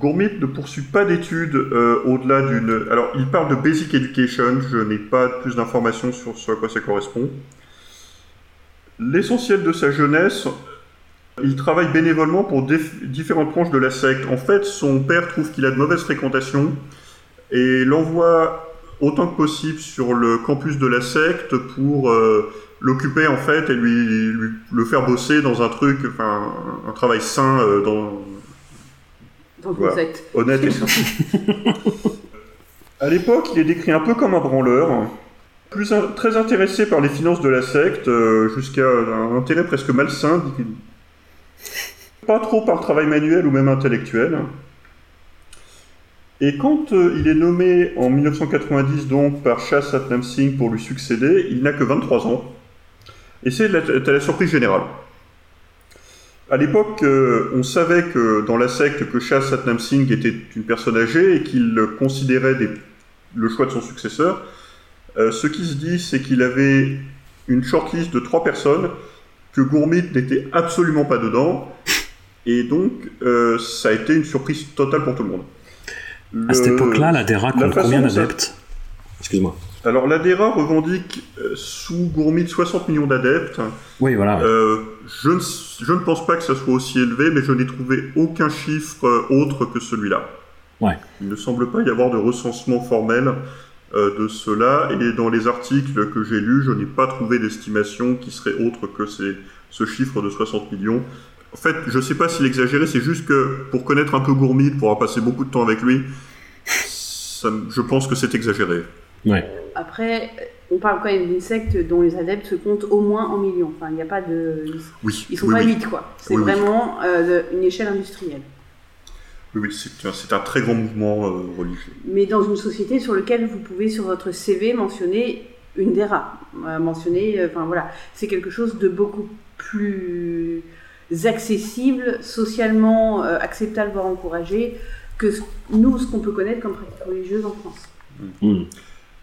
Gurmit ne poursuit pas d'études euh, au-delà d'une... Alors, il parle de basic education, je n'ai pas plus d'informations sur ce à quoi ça correspond. L'essentiel de sa jeunesse, il travaille bénévolement pour différentes branches de la secte. En fait, son père trouve qu'il a de mauvaises fréquentations et l'envoie autant que possible sur le campus de la secte pour euh, l'occuper en fait et lui, lui- le faire bosser dans un truc, enfin un travail sain euh, dans, Dans une Voilà. secte. honnête et sain. à l'époque, il est décrit un peu comme un branleur, plus très intéressé par les finances de la secte, euh, jusqu'à un intérêt presque malsain. Pas trop par le travail manuel ou même intellectuel. Et quand euh, il est nommé en 1990 donc par Shah Satnam Singh pour lui succéder, il n'a que 23 ans. Et c'est la, la surprise générale. À l'époque, euh, on savait que dans la secte que Shah Satnam Singh était une personne âgée et qu'il considérait le choix de son successeur. Euh, ce qui se dit, c'est qu'il avait une shortlist de trois personnes, que Gourmit n'était absolument pas dedans, et donc ça a été une surprise totale pour tout le monde. À cette époque-là, la DERA la compte combien d'adeptes Excuse-moi. Alors la DERA revendique euh, sous Gourmit 60 millions d'adeptes. Oui, voilà. Euh, je, ne, je ne pense pas que ça soit aussi élevé, mais je n'ai trouvé aucun chiffre euh, autre que celui-là. Ouais. Il ne semble pas y avoir de recensement formel euh, de cela, et dans les articles que j'ai lus, je n'ai pas trouvé d'estimation qui serait autre que ces- ce chiffre de 60 millions. En fait, je ne sais pas s'il exagérait, c'est juste que pour connaître un peu Gourmit, pour avoir passé beaucoup de temps avec lui, ça je pense que c'est exagéré. Après, on parle quand même d'une secte dont les adeptes se comptent au moins en millions. Enfin, il n'y a pas de. Oui, Ils sont oui, pas oui. 8, quoi. C'est Oui, oui. vraiment euh, une échelle industrielle. Oui, oui, c'est un- très grand mouvement euh, religieux. Mais dans une société sur laquelle vous pouvez, sur votre CV, mentionner une DERA. Euh, mentionner, euh, enfin voilà, c'est quelque chose de beaucoup plus accessible, socialement euh, acceptable, voire encouragé, que ce- nous, ce qu'on peut connaître comme pratique religieuse en France. Hmm.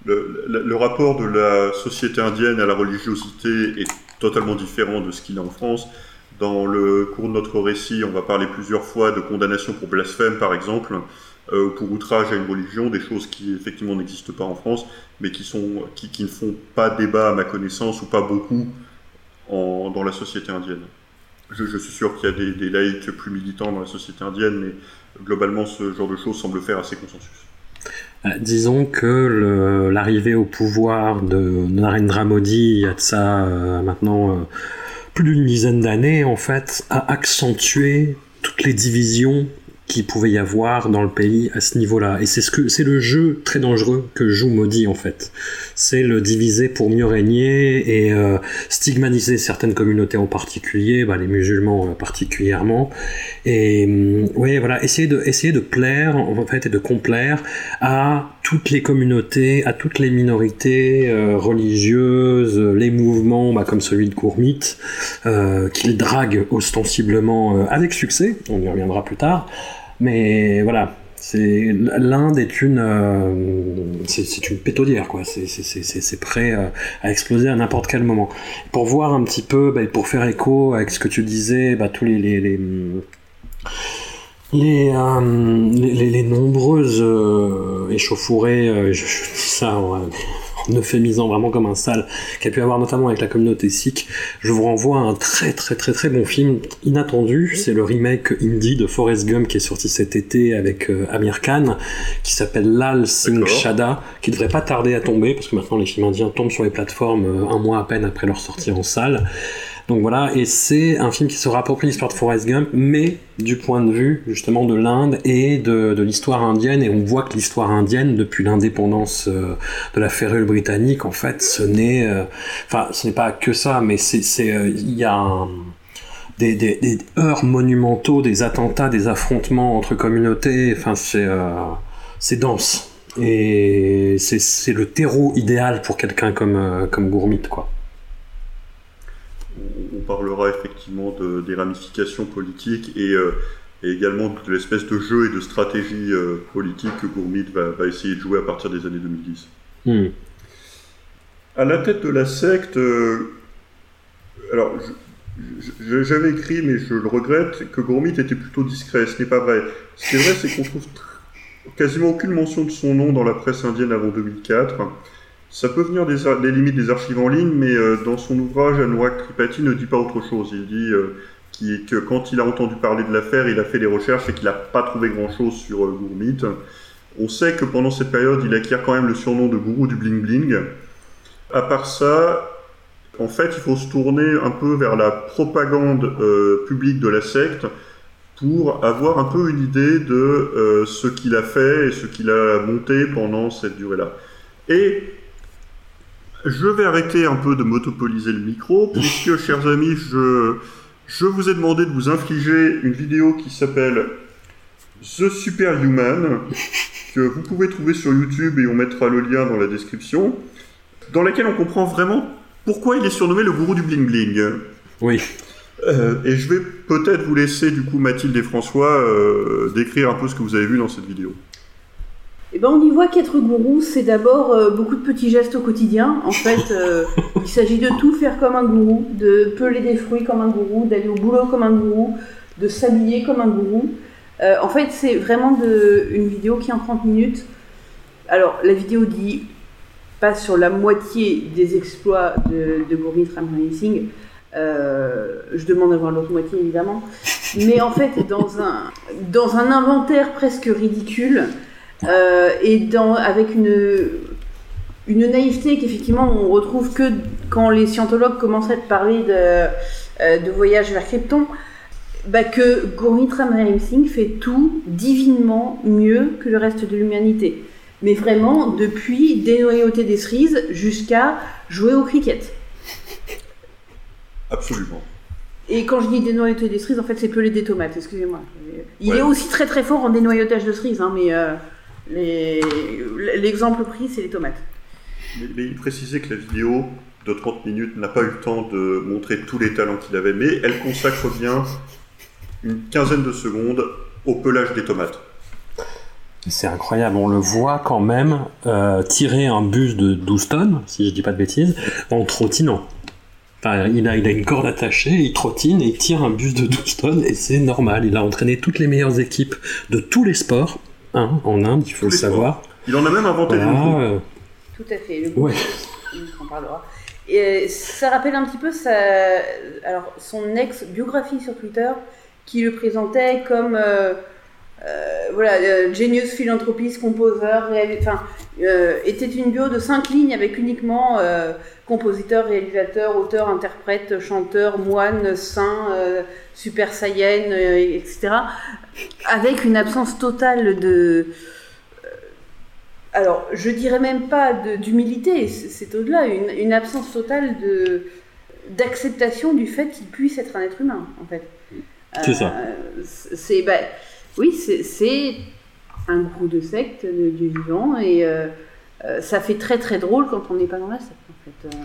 Le, le- le rapport de la société indienne à la religiosité est totalement différent de ce qu'il est en France. Dans le cours de notre récit, on va parler plusieurs fois de condamnation pour blasphème, par exemple, euh, ou pour outrage à une religion, des choses qui effectivement n'existent pas en France, mais qui, sont, qui, qui, ne font pas débat à ma connaissance, ou pas beaucoup, en, dans la société indienne. Je, suis sûr qu'il y a des, laïcs plus militants dans la société indienne, mais globalement, ce genre de choses semble faire assez consensus. Euh, disons que l'arrivée au pouvoir de Narendra Modi, il y a de ça euh, maintenant euh, plus d'une dizaine d'années, en fait, a accentué toutes les divisions qu'il pouvait y avoir dans le pays à ce niveau-là. Et c'est ce c'est le jeu très dangereux que joue Modi en fait. C'est le diviser pour mieux régner et euh, stigmatiser certaines communautés en particulier, bah, les musulmans euh, particulièrement. Et ouais, voilà, essayer de essayer de plaire en fait et de complaire à toutes les communautés, à toutes les minorités euh, religieuses, les mouvements bah, comme celui de Kourmit, euh, qu'il drague ostensiblement avec succès. On y reviendra plus tard. Mais voilà, c'est l'Inde est une euh, c'est une pétaudière quoi. C'est prêt euh, à exploser à n'importe quel moment. Pour voir un petit peu, bah, pour faire écho avec ce que tu disais, bah, tous les, les, les les, euh, les, les, nombreuses euh, échauffourées, euh, je, je, dis ça en euphémisant vraiment comme un sale, qu'il a pu avoir notamment avec la communauté sikh, je vous renvoie à un très très très très bon film inattendu, c'est le remake indie de Forrest Gump qui est sorti cet été avec euh, Amir Khan, qui s'appelle Lal Singh Shada, qui devrait pas tarder à tomber, parce que maintenant les films indiens tombent sur les plateformes euh, un mois à peine après leur sortie en salle. Donc voilà, et c'est un film qui se rapproprie l'histoire de Forrest Gump, mais du point de vue justement de l'Inde et de, l'histoire indienne. Et on voit que l'histoire indienne, depuis l'indépendance euh, de la férule britannique, en fait, ce n'est, euh, enfin, ce n'est pas que ça, mais c'est, euh, il y a des, des, heurts monumentaux, des attentats, des affrontements entre communautés. Enfin, c'est, c'est dense. Et c'est, c'est le terreau idéal pour quelqu'un comme, comme Gourmit, quoi on parlera effectivement de, des ramifications politiques et, euh, et également de l'espèce de jeu et de stratégie euh, politique que Gourmit va, va, essayer de jouer à partir des années 2010. Mm. À la tête de la secte, euh, alors j'avais écrit, mais je le regrette, que Gourmit était plutôt discret. Ce n'est pas vrai. Ce qui est vrai, c'est qu'on trouve quasiment aucune mention de son nom dans la presse indienne avant 2004. Ça peut venir des, limites des archives en ligne, mais euh, dans son ouvrage, Anurag Tripathi ne dit pas autre chose. Il dit euh, qu que quand il a entendu parler de l'affaire, il a fait des recherches et qu'il n'a pas trouvé grand-chose sur euh, Gourmit. On sait que pendant cette période, il acquiert quand même le surnom de gourou du bling bling. À part ça, en fait, il faut se tourner un peu vers la propagande publique de la secte pour avoir un peu une idée de ce qu'il a fait et ce qu'il a monté pendant cette durée-là. Et je vais arrêter un peu de monopoliser le micro, puisque, chers amis, je, je vous ai demandé de vous infliger une vidéo qui s'appelle The Superhuman, que vous pouvez trouver sur YouTube et on mettra le lien dans la description, dans laquelle on comprend vraiment pourquoi il est surnommé le gourou du bling bling. Oui. Euh, et je vais peut-être vous laisser, du coup, Mathilde et François, euh, décrire un peu ce que vous avez vu dans cette vidéo. Eh ben, on y voit qu'être gourou, c'est d'abord euh, beaucoup de petits gestes au quotidien. En fait, euh, il s'agit de tout faire comme un gourou, de peler des fruits comme un gourou, d'aller au boulot comme un gourou, de s'habiller comme un gourou. Euh, en fait, c'est vraiment de, une vidéo qui est en 30 minutes. Alors, la vidéo dit pas sur la moitié des exploits de, de Ramani Singh. je demande à voir l'autre moitié, évidemment. Mais en fait, dans un, dans un inventaire presque ridicule, euh, et dans, avec une, une naïveté qu'effectivement on retrouve que quand les scientologues commencent à parler de, euh, de voyage vers Krypton, bah que Gurmeet Ramnaim Singh fait tout divinement mieux que le reste de l'humanité. Mais vraiment, depuis dénoyauter des cerises jusqu'à jouer au cricket. Absolument. Et quand je dis dénoyauter des cerises, en fait, c'est peler des tomates, excusez-moi. Il ouais. est aussi très très fort en dénoyautage de cerises, hein, mais euh, l'exemple pris, c'est les tomates. Mais, mais, il précisait que la vidéo de 30 minutes n'a pas eu le temps de montrer tous les talents qu'il avait, mais elle consacre bien une quinzaine de secondes au pelage des tomates. C'est incroyable, on le voit quand même euh, tirer un bus de 12 tonnes, si je dis pas de bêtises, en trottinant. Enfin, il a, il a une corde attachée, il trottine et il tire un bus de 12 tonnes et c'est normal. Il a entraîné toutes les meilleures équipes de tous les sports hein, en Inde, il faut le savoir. Il en a même inventé des nouveaux. euh, Tout à fait. Le Ouais. on en parlera. Et euh, ça rappelle un petit peu sa, alors, son ex-biographie sur Twitter qui le présentait comme euh, euh, voilà, euh, genius philanthropiste, composeur, enfin, euh, était une bio de cinq lignes avec uniquement euh, compositeur, réalisateur, auteur, interprète, chanteur, moine, saint, euh, super saiyan, euh, etc. Avec une absence totale de, alors, je dirais même pas d'humilité, c'est au-delà, une, une absence totale de d'acceptation du fait qu'il puisse être un être humain, en fait. C'est ça. Euh, c'est, bah, oui, c'est- un groupe de secte de- du vivant et euh, euh, ça fait très très drôle quand on n'est pas dans la secte, en fait.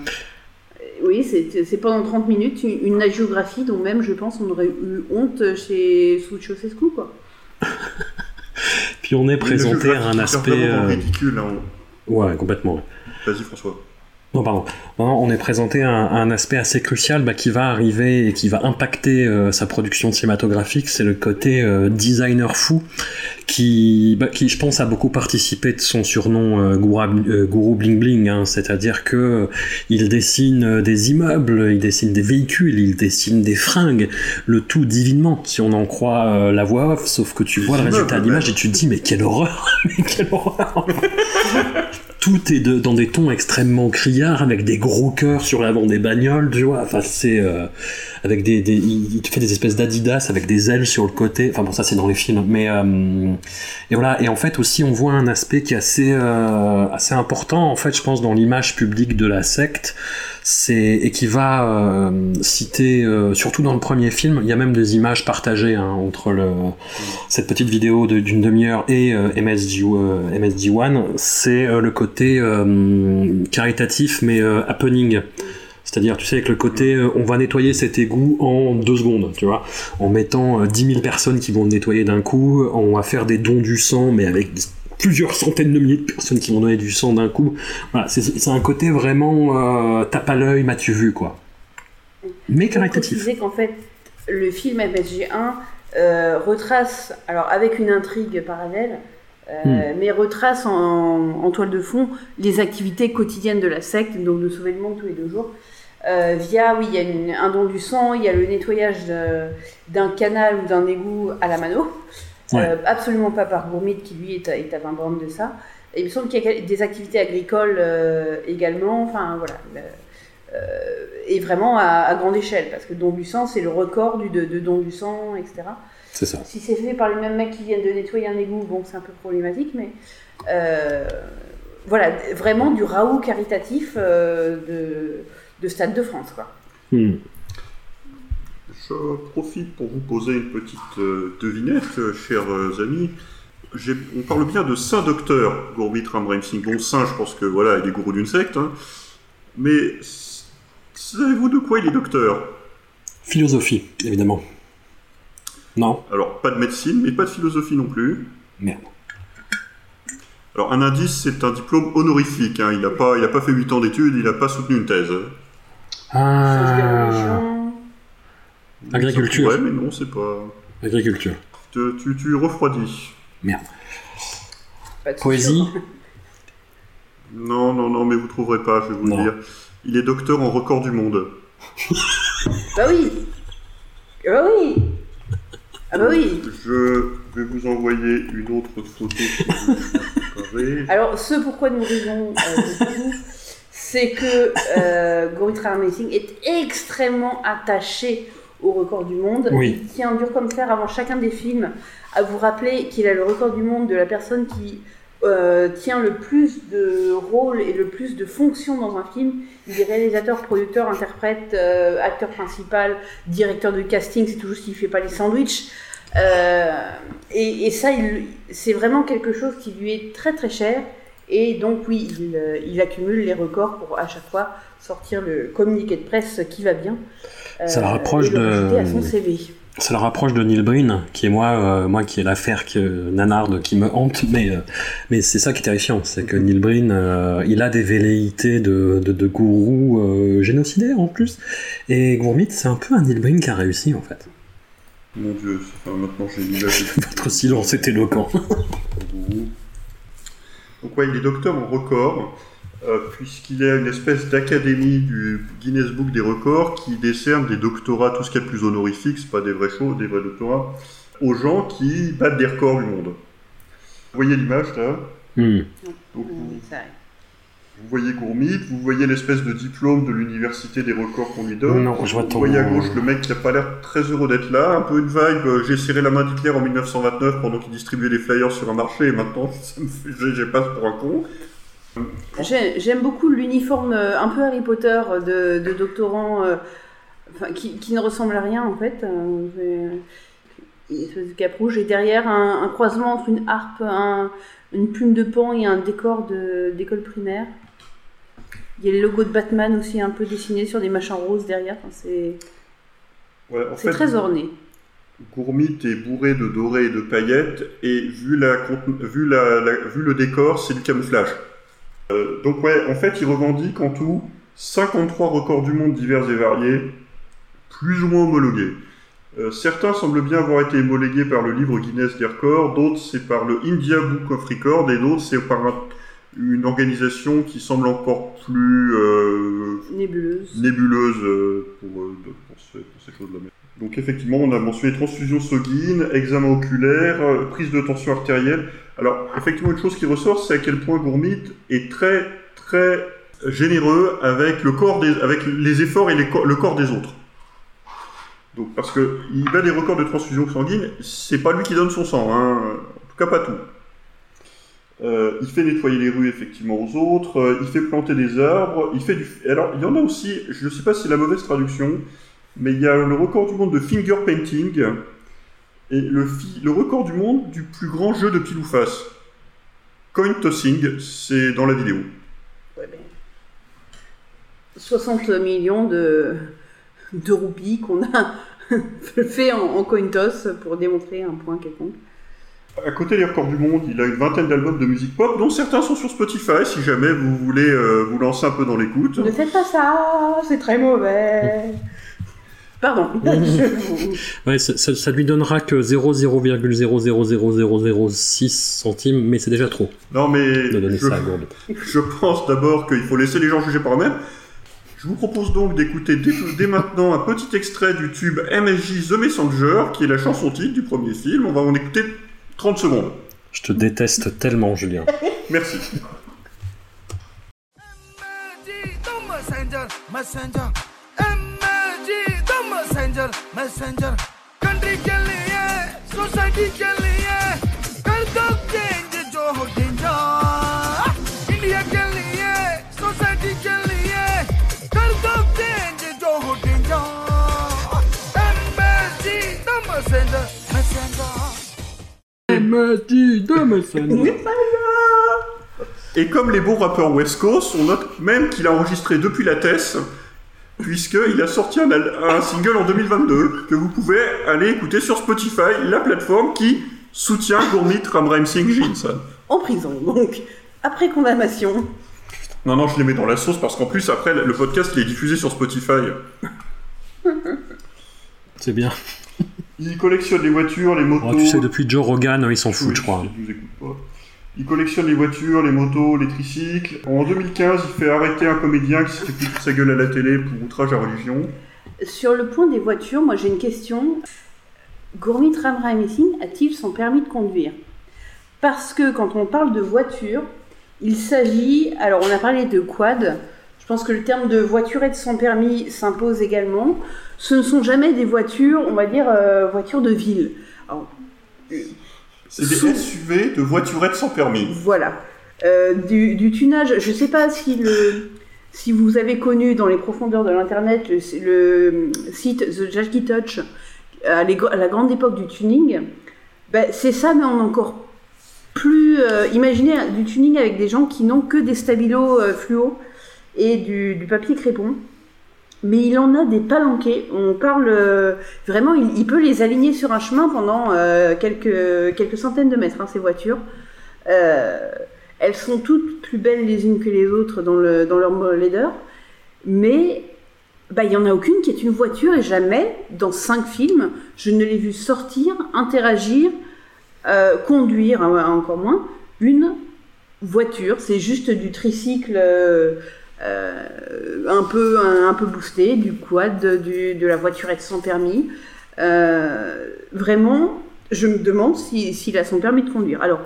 Euh, oui, c'est pendant 30 minutes une, une agiographie dont même, je pense, on aurait eu honte chez sous Ceausescu, quoi. Puis on est présenté à un aspect. euh, ridicule. hein. Ouais, complètement. Vas-y, François. Non, pardon. Non, on est présenté à un, à un aspect assez crucial bah, qui va arriver et qui va impacter euh, sa production cinématographique, c'est le côté euh, designer fou qui, bah, qui, je pense, a beaucoup participé de son surnom euh, Goura- euh, Gourou Bling Bling. hein. C'est-à-dire que il dessine des immeubles, il dessine des véhicules, il dessine des fringues, le tout divinement, si on en croit la voix off. Sauf que tu vois le résultat d'image même. et tu te dis mais quelle horreur, mais quelle horreur. tout est dans des tons extrêmement criards avec des gros cœurs sur l'avant des bagnoles tu vois. Enfin c'est euh, avec des, il fait des espèces d'adidas avec des ailes sur le côté. Enfin bon ça c'est dans les films. Mais euh, et voilà. Et en fait aussi on voit un aspect qui est assez euh, assez important en fait je pense dans l'image publique de la secte c'est et qui va euh, citer euh, surtout dans le premier film il y a même des images partagées hein, entre le cette petite vidéo d'une demi-heure et MSG, euh, MSG1, c'est euh, le côté caritatif mais happening. C'est-à-dire, tu sais, avec le côté, on va nettoyer cet égout en deux secondes, tu vois, en mettant euh, 10 000 personnes qui vont le nettoyer d'un coup, on va faire des dons du sang, mais avec plusieurs centaines de milliers de personnes qui vont donner du sang d'un coup. Voilà, c'est un côté vraiment euh, tape à l'œil, m'as-tu vu, quoi. Mais caritatif. préciser qu'en fait, le film MSG1 euh, retrace, alors avec une intrigue parallèle, euh, mais retrace en, en toile de fond les activités quotidiennes de la secte, donc de sauver le monde tous les deux jours. Euh, via, oui, il y a une- un don du sang, il y a le nettoyage d'un canal ou d'un égout à la mano. Ouais. Euh, absolument pas par Gourmit qui lui est à, est à 20 bornes de ça. Et il me semble qu'il y a des activités agricoles euh, également. Enfin voilà. Euh, et vraiment à, à grande échelle, parce que don du sang, c'est le record du, de, de don du sang, etc. C'est ça. Si c'est fait par les mêmes mecs qui viennent de nettoyer un égout, bon, c'est un peu problématique, mais euh, voilà, vraiment du Raoult caritatif euh, de, de Stade de France, quoi. Hmm. Je profite pour vous poser une petite euh, devinette, euh, chers euh, amis. On parle bien de saint docteur Gurmeet Ram Singh. Bon, saint, je pense que voilà, il est gourou d'une secte. hein. Mais savez-vous de quoi il est docteur? Philosophie, évidemment. Non? Alors, pas de médecine, mais pas de philosophie non plus. Merde. Alors, un indice, c'est un diplôme honorifique. hein. Il n'a pas, il a pas fait 8 ans d'études, il n'a pas soutenu une thèse. Ah. Agriculture. Ouais, mais non, c'est pas. agriculture. Tu, tu, tu refroidis. Merde. Poésie. Non, non, non, mais vous trouverez pas, je vais vous le Non. dire. Il est docteur en record du monde. Bah oui Ah Bah oui Ah bah oui Je vais vous envoyer une autre photo que. Alors, ce pourquoi nous rions euh, beaucoup, c'est que euh, Ram Singh est extrêmement attaché au record du monde. Oui. Il tient dur comme fer avant chacun des films à vous rappeler qu'il a le record du monde de la personne qui euh, tient le plus de rôles et le plus de fonctions dans un film. Il est réalisateur, producteur, interprète, euh, acteur principal, directeur de casting, c'est toujours s'il fait pas les sandwichs. Euh, et, et ça, c'est vraiment quelque chose qui lui est très très cher. Et donc oui, il, il accumule les records pour à chaque fois sortir le communiqué de presse qui va bien. Ça le euh, rapproche et le de- rajouter à son CV. Ça le rapproche de Neil Breen, qui est moi, euh, moi qui est l'affaire que Nanard qui me hante, mais euh, mais c'est ça qui est terrifiant, c'est que Neil Breen, euh, il a des velléités de, de, de gourou euh, génocidaire en plus, et Gourmit, c'est un peu un Neil Breen qui a réussi en fait. Mon dieu, enfin, maintenant j'ai l'image de Votre silence est éloquent. Donc ouais, il est docteur en record, euh, puisqu'il est une espèce d'académie du Guinness Book des records qui décerne des doctorats, tout ce qui est plus honorifique, c'est pas des vrais shows, des vrais doctorats, aux gens qui battent des records du monde. Vous voyez l'image là. Donc, vous, voyez Gourmit, vous voyez l'espèce de diplôme de l'université des records qu'on lui donne. Non, je vois Vous voyez à gauche le mec qui a pas l'air très heureux d'être là, un peu une vibe, euh, j'ai serré la main d'Hitler en 1929 pendant qu'il distribuait des flyers sur un marché et maintenant ça me fait, j'ai- j'ai passe pour un con. J'ai- J'aime beaucoup l'uniforme euh, un peu Harry Potter de, de doctorant euh, enfin, qui, qui ne ressemble à rien en fait. Euh, une espèce de cap rouge et derrière un, un croisement entre une harpe, un- une plume de pan et un décor d'école primaire. Il y a le logo de Batman aussi un peu dessiné sur des machins roses derrière. Enfin, c'est Ouais, en très orné. Gourmit est bourré de dorés et de paillettes, et vu, la, conten- vu, la, la- vu le décor, c'est du camouflage. Euh, donc ouais, en fait, il revendique en tout 53 records du monde divers et variés, plus ou moins homologués. Euh, certains semblent bien avoir été homologués par le livre Guinness des records, d'autres c'est par le India Book of Records, et d'autres c'est par un- une organisation qui semble encore plus euh, Nébuleuse. nébuleuse euh, pour, euh, pour ces, pour ces choses-là. Donc effectivement, on a mentionné transfusion sanguine, examen oculaire, prise de tension artérielle. Alors effectivement, une chose qui ressort, c'est à quel point Gourmit est très très généreux avec le corps des, avec les efforts et les le corps des autres. Donc parce que il bat des records de transfusion sanguine, c'est pas lui qui donne son sang, hein. en tout cas pas tout. Euh, il fait nettoyer les rues effectivement aux autres, euh, il fait planter des arbres, il fait du... Alors il y en a aussi, je ne sais pas si c'est la mauvaise traduction, mais il y a le record du monde de finger painting et le, record du monde du plus grand jeu de pile ou. Coin tossing, c'est dans la vidéo. Ouais, ben, 60 millions de, de roupies qu'on a fait en coin toss pour démontrer un point quelconque. À côté des records du monde, il a une vingtaine d'albums de musique pop, dont certains sont sur Spotify, si jamais vous voulez euh, vous lancer un peu dans l'écoute. Ne faites pas ça, c'est très mauvais. Pardon. Ouais, ça, ça- ça lui donnera que 0,0000006 centimes, mais c'est déjà trop Non mais de donner je, ça à Gourde. je pense d'abord qu'il faut laisser les gens juger par eux-mêmes. Je vous propose donc d'écouter dès, dès maintenant un petit extrait du tube MSJ The Messenger, qui est la chanson titre du premier film. On va en écouter 30 secondes. Je te déteste tellement, Julien. Merci. messenger, messenger, MG the messenger, messenger. Country के लिए, society के लिए, Et comme les bons rappeurs West Coast, on note même qu'il a enregistré depuis la TES, puisqu'il a sorti un, single en 2022, que vous pouvez aller écouter sur Spotify, la plateforme qui soutient Gourmit Ram Singh Jinsan. en prison, donc, après condamnation. Non, non, je les mets dans la sauce parce qu'en plus, après, le podcast, il est diffusé sur Spotify. C'est bien. Il collectionne les voitures, les motos. Oh, tu sais, depuis Joe Rogan, ils s'en foutent, Oui, je crois. il nous écoute pas. Il collectionne les voitures, les motos, les tricycles. En 2015, il fait arrêter un comédien qui s'était foutu de sa gueule à la télé pour outrage à religion. Sur le point des voitures, moi j'ai une question. Gourmit Ram Racing a-t-il son permis de conduire? Parce que quand on parle de voiture, il s'agit. Alors on a parlé de quad. Je pense que le terme de voiturette sans permis s'impose également. Ce ne sont jamais des voitures, on va dire, euh, voitures de ville. Alors, C'est des Sous- SUV de voiturettes sans permis. Voilà. Euh, du, du tunage, je ne sais pas si, le, si vous avez connu dans les profondeurs de l'Internet le, le site The Jackie Touch à, la grande époque du tuning. Ben, c'est ça, mais en encore plus. euh, imaginez du tuning avec des gens qui n'ont que des stabilos fluo et du, papier crépon. mais il en a des palanqués. On parle euh, vraiment, il, peut les aligner sur un chemin pendant euh, quelques, quelques centaines de mètres, hein, ces voitures. Euh, elles sont toutes plus belles les unes que les autres dans, le, dans leur leader, mais bah, il n'y en a aucune qui est une voiture et jamais, dans cinq films, je ne l'ai vu sortir, interagir, conduire, hein, encore moins, une voiture. C'est juste du tricycle un, peu, un, peu boosté, du quad, de la voiturette sans permis. Euh, vraiment, je me demande si- s'il a son permis de conduire. Alors,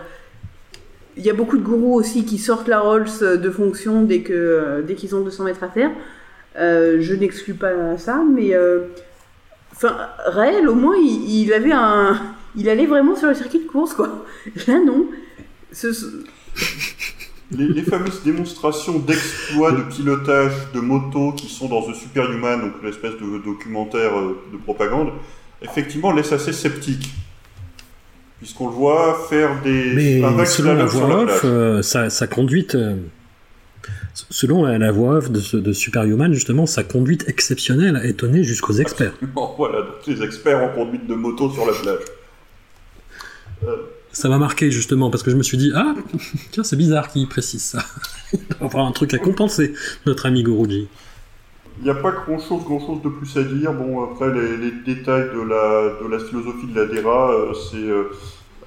il y a beaucoup de gourous aussi qui sortent la Rolls de fonction dès qu'ils ont 200 mètres à faire. Euh, je n'exclus pas ça, mais euh, enfin, Raël, au moins, il, il avait un, il allait vraiment sur le circuit de course, quoi. Là, non. Ce- Les, les fameuses démonstrations d'exploits de pilotage de moto qui sont dans The Superhuman, donc l'espèce de documentaire euh, de propagande, effectivement laissent assez sceptique. Puisqu'on le voit faire des Mais un selon la voix off, euh, sa, sa conduite, euh, selon la, la voix off de, Superhuman, justement, sa conduite exceptionnelle a étonné jusqu'aux experts. Bon, voilà, donc les experts en conduite de moto sur la plage. Ça m'a marqué justement parce que je me suis dit ah tiens c'est bizarre qu'il précise ça. Il doit avoir un truc à compenser notre ami Guruji. Il n'y a pas grand chose, grand chose de plus à dire. Bon, après, les, détails de la, de la philosophie de la DERA, euh, c'est. euh,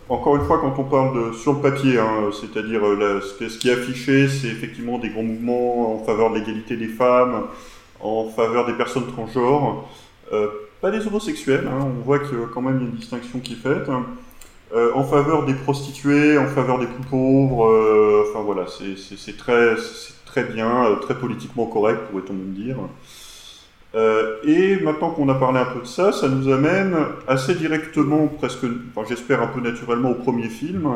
encore une fois, quand on parle de, sur le papier, hein, c'est-à-dire euh, la- ce, qui est- affiché, c'est effectivement des grands mouvements en faveur de l'égalité des femmes, en faveur des personnes transgenres, pas des homosexuels, hein, on voit que quand même il y a une distinction qui est faite, hein, euh, en faveur des prostituées, en faveur des plus pauvres, euh, enfin voilà, c'est- très, bien, euh, très politiquement correct, pourrait-on même dire. Et maintenant qu'on a parlé un peu de ça, ça nous amène assez directement, presque, enfin, j'espère un peu naturellement, au premier film,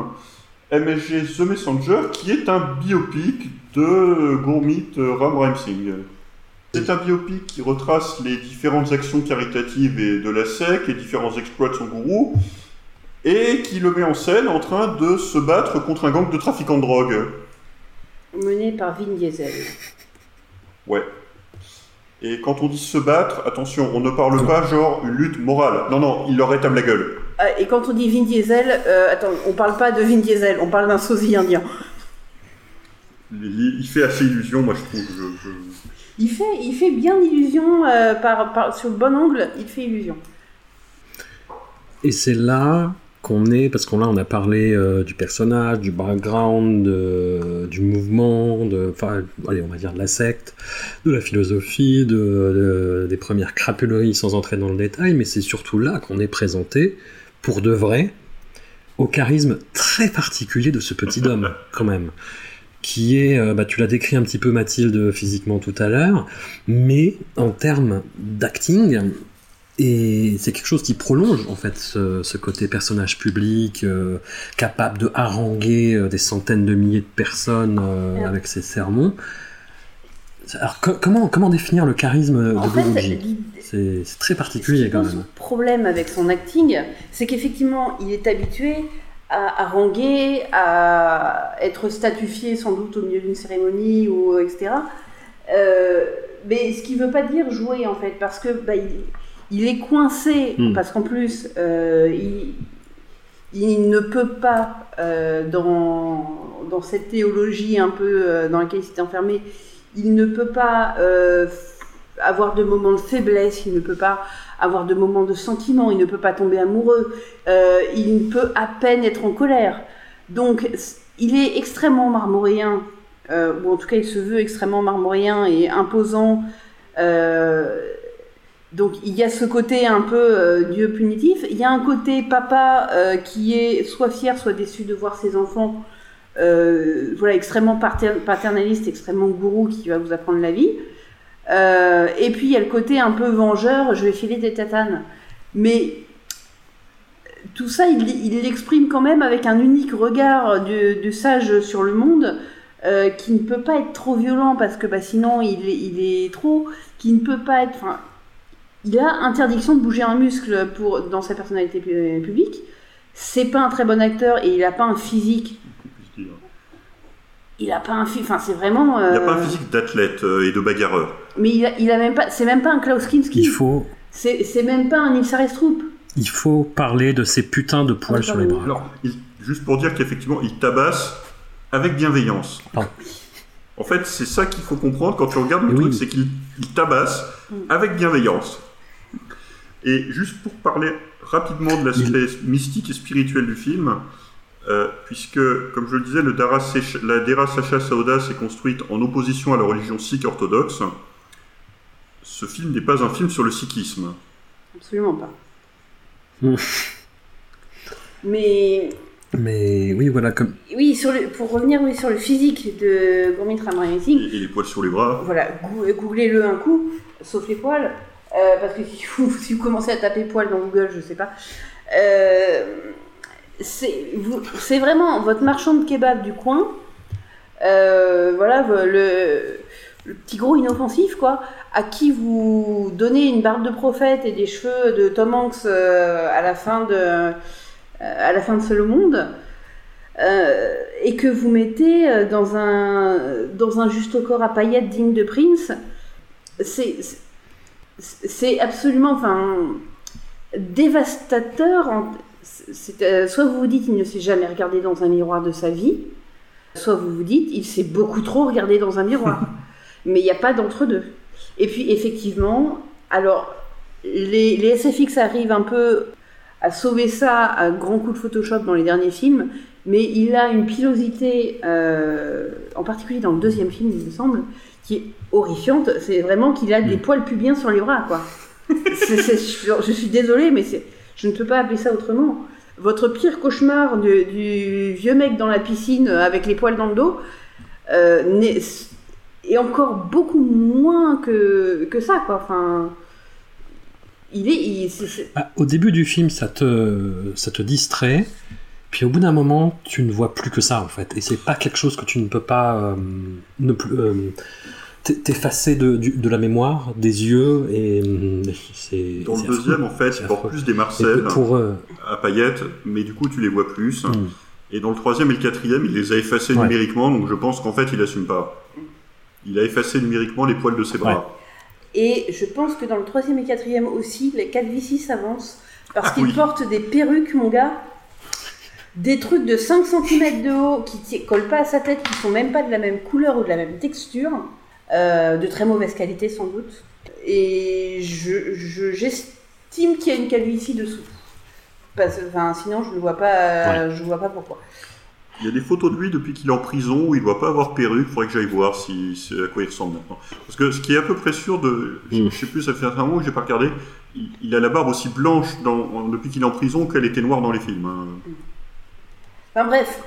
MSG The Messenger, qui est un biopic de Gourmit Ram Ram Singh. C'est un biopic qui retrace les différentes actions caritatives et de la SEC, les différents exploits de son gourou, et qui le met en scène en train de se battre contre un gang de trafiquants de drogue. mené par Vin Diesel. Ouais. Et quand on dit se battre, attention, on ne parle pas genre une lutte morale. Non, non, il leur étame la gueule. Ah, et quand on dit Vin Diesel, euh, attends, on parle pas de Vin Diesel, on parle d'un sosie indien. Il, il fait assez illusion, moi je trouve. Je, je- Il fait, il fait bien illusion euh, par, par- sur le bon angle, il fait illusion. Et c'est là est parce qu'on là on a parlé euh, du personnage, du background, du mouvement, de, allez on va dire de la secte, de la philosophie, de- des premières crapuleries sans entrer dans le détail, mais c'est surtout là qu'on est présenté pour de vrai au charisme très particulier de ce petit homme quand même qui est, euh, bah, tu l'as décrit un petit peu Mathilde physiquement tout à l'heure, mais en termes d'acting, et c'est quelque chose qui prolonge en fait ce, ce côté personnage public, euh, capable de haranguer euh, des centaines de milliers de personnes euh, Ouais. avec ses sermons. Alors co- comment, comment définir le charisme de En fait, C'est très particulier quand même. problème avec son acting, c'est qu'effectivement, il est habitué à haranguer, à être statufié sans doute au milieu d'une cérémonie ou etc. Euh, mais ce qui veut pas dire jouer en fait, parce que bah, il, il est coincé, Hmm. parce qu'en plus, euh, il, il ne peut pas, euh, dans, dans cette théologie un peu euh, dans laquelle il s'est enfermé, il ne peut pas avoir de moments de faiblesse, il ne peut pas avoir de moments de sentiment, il ne peut pas tomber amoureux, il ne peut à peine être en colère. Donc, il est extrêmement marmoréen, ou en tout cas, il se veut extrêmement marmoréen et imposant. Euh, donc, il y a ce côté un peu euh, Dieu punitif. Il y a un côté papa euh, qui est soit fier, soit déçu de voir ses enfants. euh, voilà, extrêmement pater- paternaliste, extrêmement gourou qui va vous apprendre la vie. Et puis il y a le côté un peu vengeur, je vais filer des tatanes. Mais tout ça, il l'exprime quand même avec un unique regard de, sage sur le monde, qui ne peut pas être trop violent parce que bah, sinon il est trop, qui ne peut pas être. Il a interdiction de bouger un muscle pour, dans sa personnalité pu- publique. C'est pas un très bon acteur et il a pas un physique. Il a pas un physique. Enfin, c'est vraiment. Il a euh, pas un physique d'athlète euh, et de bagarreur. Mais il a, il a même pas, c'est même pas un Klaus Kinski. Il faut, C'est c'est même pas un Nils Arestrup. il faut parler de ces putains de poils sur les bras. Alors, il- juste pour dire qu'effectivement, il tabasse avec bienveillance. Pardon. En fait, c'est ça qu'il faut comprendre quand tu regardes le Oui. truc, c'est qu'il il tabasse avec bienveillance. Et juste pour parler rapidement de l'aspect mystique et spirituel du film, euh, puisque, comme je le disais, le Dara Sech- la Dera Sacha Sauda s'est construite en opposition à la religion sikh orthodoxe, ce film n'est pas un film sur le sikhisme. Absolument pas. Mais Mais oui, voilà, comme oui, sur le, pour revenir oui, sur le physique de Gurmit Ramrani Singh, Et, et les poils sur les bras. voilà, gou- googlez-le un coup, sauf les poils, euh, parce que si vous, commencez à taper poils dans Google, je sais pas. Euh, c'est vraiment votre marchand de kebab du coin. Euh, voilà, le, petit gros inoffensif, quoi, à qui vous donnez une barbe de prophète et des cheveux de Tom Hanks à la fin de, à la fin de monde, et que vous mettez dans un, dans un juste corps à paillettes digne de Prince, c'est, c'est- absolument, enfin, dévastateur. en- euh, soit vous vous dites il ne s'est jamais regardé dans un miroir de sa vie, soit vous vous dites il s'est beaucoup trop regardé dans un miroir. Mais il n'y a pas d'entre-deux. Et puis effectivement, alors les, les SFX arrivent un peu à sauver ça à grands coups de Photoshop dans les derniers films, mais il a une pilosité, euh, en particulier dans le deuxième film, il me semble, qui est horrifiante. C'est vraiment qu'il a des poils pubiens sur les bras, quoi. Je, je suis désolée, mais c'est- je ne peux pas appeler ça autrement. Votre pire cauchemar du vieux mec dans la piscine avec les poils dans le dos euh, est encore beaucoup moins que, que ça, quoi. Enfin, il est, il- Bah, au début du film, ça te, ça te distrait, puis au bout d'un moment, tu ne vois plus que ça en fait. Et c'est pas quelque chose que tu ne peux pas euh, ne plus, euh, t'effacer de, du- de la mémoire, des yeux, et euh, c'est. Dans le deuxième, affreux. en fait, C'est il porte plus des Et Marcel pour eux, à paillettes, mais du coup, tu les vois plus. hmm. Et dans le troisième et le quatrième, il les a effacés Ouais. numériquement, donc je pense qu'en fait, il assume pas. Il a effacé numériquement les poils de ses bras. Et je pense que dans le troisième et quatrième aussi, les calvitie s'avancent. Parce Ah qu'ils oui. portent des perruques, mon gars. Des trucs de 5 cm de haut qui collent pas à sa tête, qui sont même pas de la même couleur ou de la même texture. euh, de très mauvaise qualité sans doute. Et je- je- j'estime qu'il y a une calvitie dessous. Parce, enfin, sinon, je ne vois pas, je vois pas pourquoi. Il y a des photos de lui depuis qu'il est en prison où il doit pas avoir perruque. Faudrait que j'aille voir si, si- à quoi il ressemble maintenant. Parce que ce qui est à peu près sûr de, je, Mm. je sais plus, ça fait un moment que j'ai pas regardé. Il, il a la barbe aussi blanche dans, depuis qu'il est en prison qu'elle était noire dans les films. hein. Enfin bref,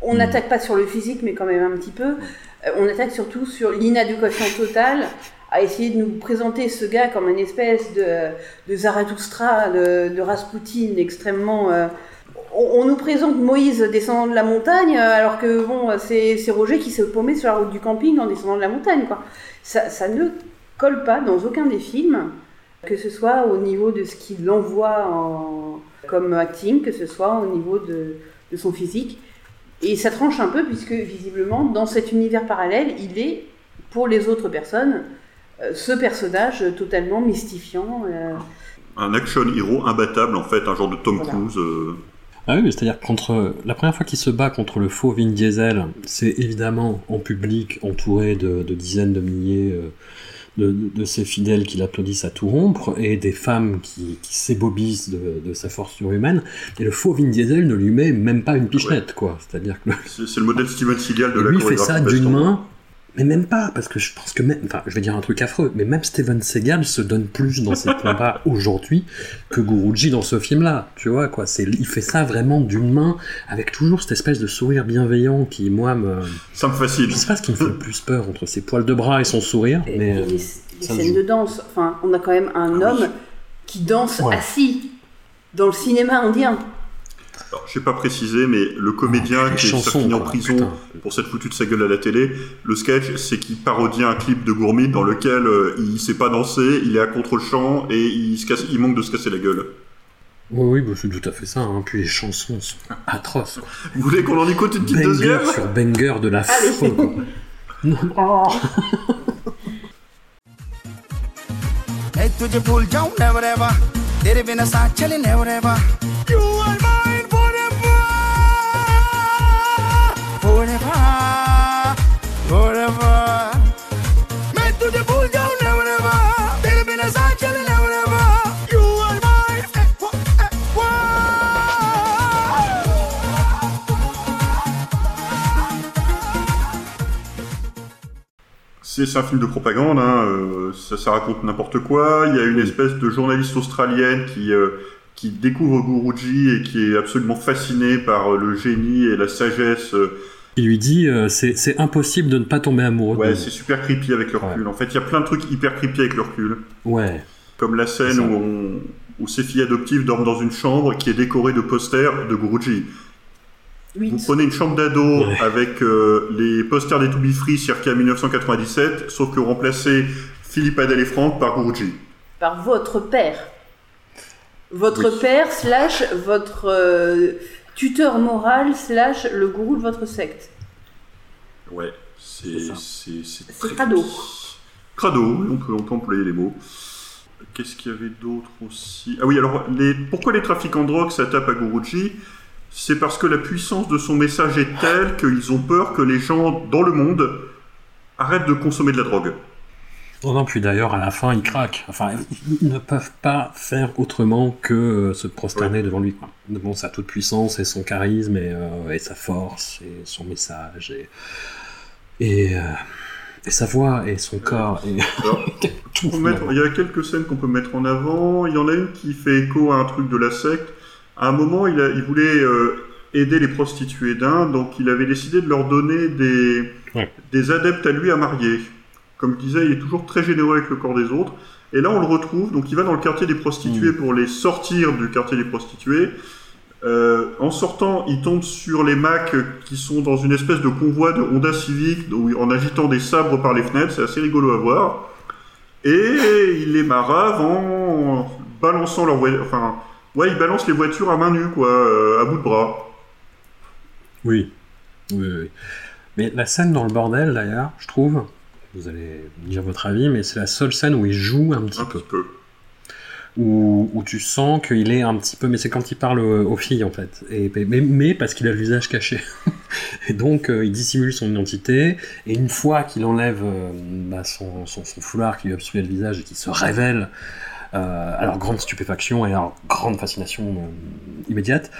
on n'attaque pas sur le physique, mais quand même un petit peu. Euh, on attaque surtout sur l'inadéquation totale à essayer de nous présenter ce gars comme une espèce de, de Zarathustra, de, de Rasputin extrêmement... euh, on, nous présente Moïse descendant de la montagne, euh, alors que bon, c'est Roger qui s'est paumé sur la route du camping en descendant de la montagne. Ça, ne colle pas dans aucun des films, que ce soit au niveau de ce qu'il envoie en, comme acting, que ce soit au niveau de, de son physique. Et ça tranche un peu, puisque visiblement, dans cet univers parallèle, il est, pour les autres personnes, euh, ce personnage totalement mystifiant. euh, Un action hero imbattable en fait, un genre de Tom Voilà. Cruise. euh, Ah oui, mais c'est-à-dire que contre la première fois qu'il se bat contre le faux Vin Diesel, c'est évidemment en public, entouré de, de dizaines de milliers euh, de, de ses fidèles qui l'applaudissent à tout rompre, et des femmes qui, qui s'ébobissent de, de sa force surhumaine. Et le faux Vin Diesel ne lui met même pas une pichenette, quoi. C'est-à-dire que C'est c'est le modèle Steven Seagal de et la lui fait ça d'une main, mais même pas, parce que je pense que même, enfin, je vais dire un truc affreux, mais même Steven Seagal se donne plus dans ses combats aujourd'hui que Guruji dans ce film-là, tu vois, quoi. C'est, il fait ça vraiment d'une main, avec toujours cette espèce de sourire bienveillant qui, moi, me, Ça me fascine. je sais pas ce qui me fait le plus peur entre ses poils de bras et son sourire, et, mais euh, les, me scènes joue. de danse. Enfin, on a quand même un Ah oui. homme qui danse Ouais. assis dans le cinéma indien. Alors, je sais pas préciser, mais le comédien oh, qui est fini en prison pour cette foutue de sa gueule à la télé, le sketch, c'est qu'il parodie un clip de Gourmet dans lequel euh, il sait pas danser, il est à contre-champ et il, manque de se casser la gueule. Oui, oui, bah, c'est tout à fait ça. Hein. Puis les chansons sont atroces. Vous voulez qu'on en écoute une petite deuxième? sur banger de la C'est un film de propagande, hein, euh, ça, ça raconte n'importe quoi. Il y a une espèce de journaliste australienne qui, euh, qui découvre Guruji et qui est absolument fascinée par euh, le génie et la sagesse. Il lui dit euh, c'est impossible de ne pas tomber amoureux. Ouais, c'est super creepy avec le recul. En fait, il y a plein de trucs hyper creepy avec le recul. Ouais. Comme la scène où, on- où ses filles adoptives dorment dans une chambre qui est décorée de posters de Guruji. Vous prenez une chambre d'ado avec euh, les posters des To Be Free circa 1997, sauf que vous remplacez Philippe Adèle et Franck par Guruji. Par votre père. Votre Oui. père slash votre euh, tuteur moral slash le gourou de votre secte. Ouais, c'est c'est c'est C'est très crado. crado, oui, on peut, on peut employer les mots. Qu'est-ce qu'il y avait d'autre aussi? Ah oui, alors les, pourquoi les trafiquants de drogue ça tape à Guruji C'est parce que la puissance de son message est telle qu'ils ont peur que les gens dans le monde arrêtent de consommer de la drogue. Non, non, puis d'ailleurs, à la fin, ils craquent. Enfin, ils- ne peuvent pas faire autrement que euh, se prosterner devant lui. Quoi. Devant sa toute puissance et son charisme et, euh, et sa force et son message et, et, euh, et sa voix et son corps. Et... Alors, mettre- il y a quelques scènes qu'on peut mettre en avant. Il y en a une qui fait écho à un truc de la secte. À un moment, il, a- il voulait euh, aider les prostituées d'Inde, donc il avait décidé de leur donner des, Ouais. des adeptes à lui à marier. Comme je disais, il est toujours très généreux avec le corps des autres. Et là, on le retrouve. Donc, il va dans le quartier des prostituées pour les sortir du quartier des prostituées. Euh, en sortant, il tombe sur les Macs qui sont dans une espèce de convoi de Honda Civic en agitant des sabres par les fenêtres. C'est assez rigolo à voir. Et il les marave en balançant leur. Enfin, ouais, il balance les voitures à main nue, quoi, euh, à bout de bras. Oui. oui, oui. Mais la scène dans le bordel, d'ailleurs, je trouve, vous allez me dire votre avis, mais c'est la seule scène où il joue un petit Un peu. petit peu. Où, où tu sens qu'il est un petit peu, mais c'est quand il parle aux, filles en fait. Et, mais, mais parce qu'il a le visage caché. et donc euh, il dissimule son identité. Et une fois qu'il enlève euh, bah, son, son, son foulard qui lui obstrue le visage et qu'il se révèle, euh, alors grande stupéfaction et alors grande fascination euh, immédiate,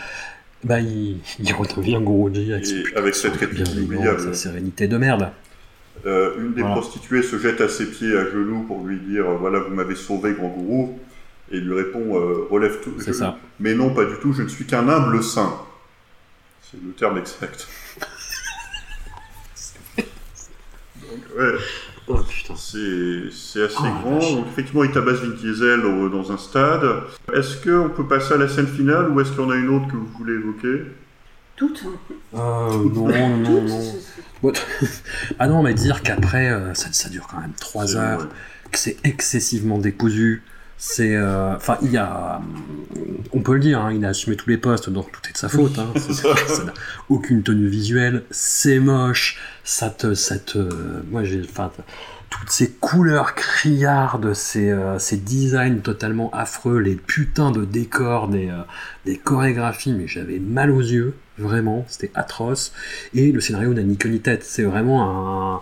bah il, il redevient Guruji avec, avec cette réplique inoubliable. sa sérénité de merde. Euh, une des Voilà. prostituées se jette à ses pieds à genoux pour lui dire euh, Voilà, vous m'avez sauvé, grand gourou. Et il lui répond Relève tout. C'est je- ça. Mais non, pas du tout, je ne suis qu'un humble saint. C'est le terme exact. Donc, ouais. Oh putain. C'est assez Oh, grand. Donc, effectivement, il tabasse Vin Diesel au- dans un stade. Est-ce qu'on peut passer à la scène finale ou est-ce qu'il y en a une autre que vous voulez évoquer? Toutes. Euh, non, non, non, non. ah non, mais dire qu'après, euh, ça, ça dure quand même 3 C'est- heures, ouais. que c'est excessivement décousu. C'est. euh, Enfin, il y a. On peut le dire, hein, il a assumé tous les postes, donc tout est de sa faute. Hein. Ça n'a aucune tenue visuelle, c'est moche, ça te. Ça te moi, j'ai. Enfin, toutes ces couleurs criardes, ces, euh, ces designs totalement affreux, les putains de décors, des, euh, des chorégraphies, mais j'avais mal aux yeux, vraiment, c'était atroce. Et le scénario n'a ni queue ni tête, c'est vraiment un...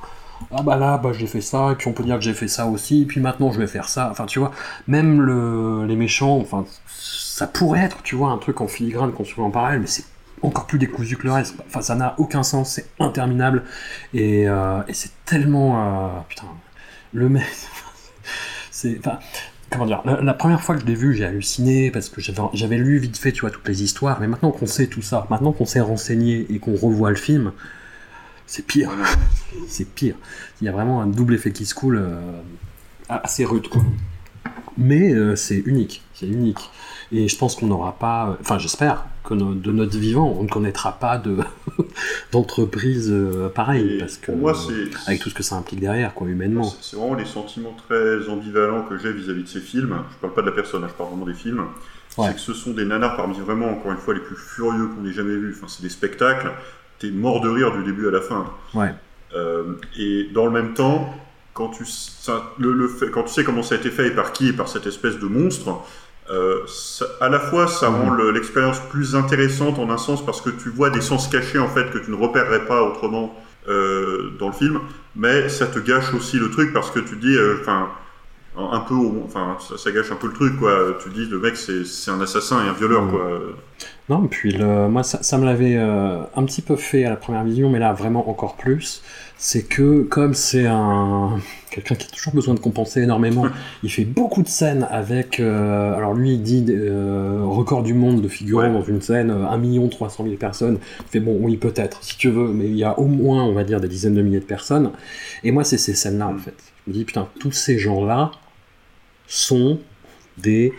Ah bah là, bah j'ai fait ça, et puis on peut dire que j'ai fait ça aussi, et puis maintenant je vais faire ça. Enfin, tu vois, même le, les méchants, enfin, ça pourrait être, tu vois, un truc en filigrane construit en parallèle, mais c'est encore plus décousu que le reste. Enfin, ça n'a aucun sens, c'est interminable, et, euh, et c'est tellement... euh, putain, le mec... c'est... Enfin, comment dire, la, la première fois que je l'ai vu, j'ai halluciné parce que j'avais lu vite fait, tu vois, toutes les histoires. Mais maintenant qu'on sait tout ça, maintenant qu'on s'est renseigné et qu'on revoit le film, c'est pire. C'est pire. Il y a vraiment un double effet qui se coule euh, assez rude, quoi. Mais euh, c'est unique, c'est unique. Et je pense qu'on n'aura pas, euh, enfin j'espère que no- de notre vivant, on ne connaîtra pas de d'entreprise euh, pareille, Et parce que moi, avec tout ce que ça implique derrière, quoi, humainement. C'est vraiment les sentiments très ambivalents que j'ai vis-à-vis de ces films. Je parle pas de la personne, hein, je parle vraiment des films. Ouais. C'est que ce sont des nanars parmi vraiment, encore une fois, les plus furieux qu'on ait jamais vus. Enfin, c'est des spectacles. T'es mort de rire du début à la fin. Ouais. Euh, et dans le même temps, quand tu, ça- le, le fait- quand tu sais comment ça a été fait et par qui et par cette espèce de monstre, euh, ça- à la fois ça Mhm. rend le- l'expérience plus intéressante en un sens parce que tu vois des sens cachés en fait que tu ne repérerais pas autrement euh, dans le film, mais ça te gâche aussi le truc parce que tu dis, enfin. Un peu, enfin, ça, ça gâche un peu le truc, quoi. Tu dis, le mec, c'est un assassin et un violeur, quoi. Non, puis le, moi, ça, ça me l'avait euh, un petit peu fait à la première vision, mais là, vraiment encore plus. C'est que, comme c'est un. Quelqu'un qui a toujours besoin de compenser énormément, il fait beaucoup de scènes avec. euh, alors, lui, il dit euh, record du monde de figurants Ouais. dans une scène, euh, 1 300 000 personnes. Il fait bon, oui, peut-être, si tu veux, mais il y a au moins, on va dire, des dizaines de milliers de personnes. Et moi, c'est ces scènes-là, en fait. Je me dis, putain, tous ces gens-là sont des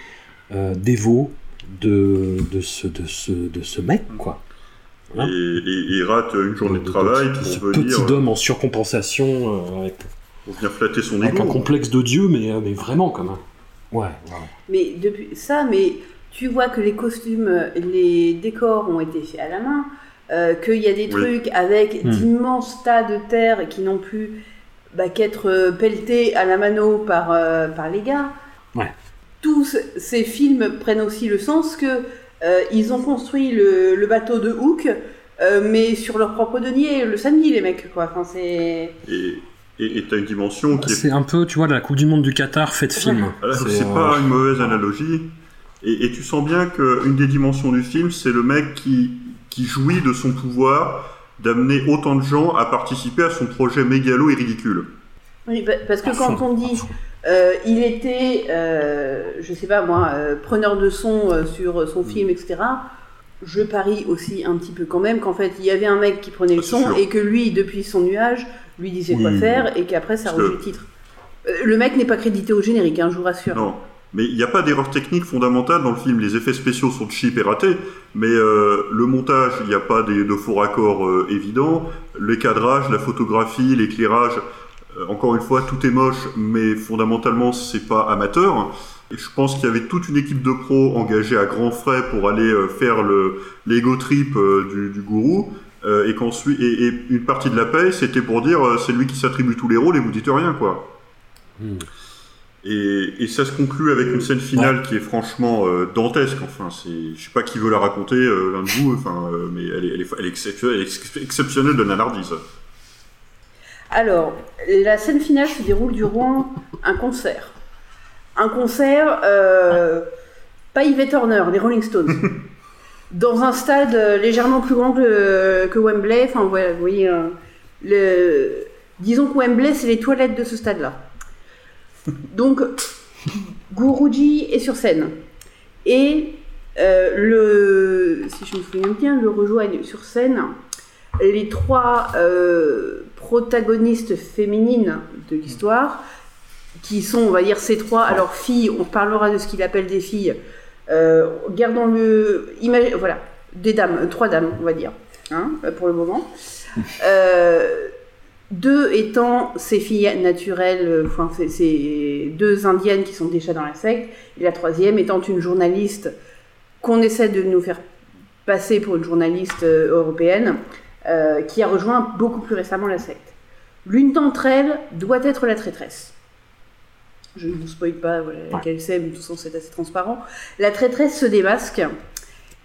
euh, dévots de, de, ce, de, ce, de ce mec, quoi. Et, et- rate une journée de De- travail de- de ce pour venir, petit homme en surcompensation, euh, avec, pour venir flatter son avec un ego. complexe de Dieu, mais, euh, mais vraiment, quand même. Ouais, ouais. Mais depuis ça, mais tu vois que les costumes, euh, les décors ont été faits à la main, euh, qu'il y a des Oui. trucs avec Hmm. d'immenses tas de terre qui n'ont pu bah, qu'être euh, pelletés à la mano par, euh, par les gars. Ouais. Tous ces films prennent aussi le sens que euh, ils ont construit le, le bateau de Hook, euh, mais sur leur propre denier le samedi, les mecs. Quoi. Enfin, c'est... Et et t'as une dimension qui est C'est un peu, tu vois, la Coupe du Monde du Qatar fait de film. Voilà, C'est, c'est euh, pas une mauvaise analogie. Et, et tu sens bien qu'une des dimensions du film, c'est le mec qui, qui jouit de son pouvoir d'amener autant de gens à participer à son projet mégalo et ridicule. Oui, pa- parce que à quand fond, on dit euh, il était, euh, je sais pas moi, euh, preneur de son euh, sur son film, etc. Je parie aussi un petit peu quand même qu'en fait il y avait un mec qui prenait le Ah, son sûr. et que lui, depuis son nuage, lui disait quoi Oui. faire et qu'après ça rejoue le titre. Euh, le mec n'est pas crédité au générique, hein, je vous rassure. Non. Mais il n'y a pas d'erreur technique fondamentale dans le film. Les effets spéciaux sont cheap et ratés, mais euh, le montage, il n'y a pas de faux raccords euh, évidents. Les cadrages, la photographie, l'éclairage, euh, encore une fois, tout est moche, mais fondamentalement, c'est pas amateur. Et je pense qu'il y avait toute une équipe de pros engagée à grands frais pour aller euh, faire le l'ego trip du, gourou. et, une partie de la paye, c'était pour dire c'est lui qui s'attribue tous les rôles et vous dites rien, quoi. Hmm. Et, et ça se conclut avec une scène finale qui est franchement euh, dantesque. Enfin, c'est, je sais pas qui veut la raconter, euh, l'un de vous. Enfin, euh, mais elle est, elle est, elle est exceptionnelle, elle est ex- exceptionnelle de nanardise. Alors, la scène finale se déroule durant un concert. Un concert, pas Yvette Horner, les Rolling Stones. Dans un stade légèrement plus grand que, que Wembley. Enfin, vous voyez, le... disons que Wembley, c'est les toilettes de ce stade-là. Donc, Guruji est sur scène. Et euh, le, si je me souviens bien, le rejoignent sur scène les trois euh, protagonistes féminines de l'histoire, qui sont, on va dire, ces trois. Alors, filles, on parlera de ce qu'il appelle des filles. Euh, gardons-le. imagi- Voilà, des dames, trois dames, on va dire, hein, pour le moment. Deux étant ces filles naturelles, euh, enfin, c'est deux indiennes qui sont déjà dans la secte, et la troisième étant une journaliste qu'on essaie de nous faire passer pour une journaliste euh, européenne, euh, qui a rejoint beaucoup plus récemment la secte. L'une d'entre elles doit être la traîtresse. Je ne vous spoil pas voilà, laquelle c'est, mais de toute façon c'est assez transparent. La traîtresse se démasque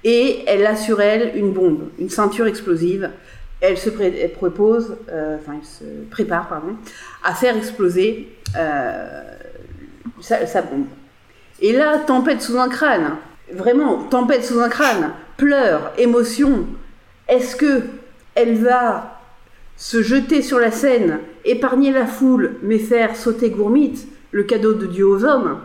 et elle a sur elle une bombe, une ceinture explosive. Euh, elle se prépare, à faire exploser euh, sa, bombe. Et là, tempête sous un crâne, vraiment tempête sous un crâne, pleurs, émotion. Est-ce que elle va se jeter sur la scène, épargner la foule, mais faire sauter Gourmite, le cadeau de Dieu aux hommes?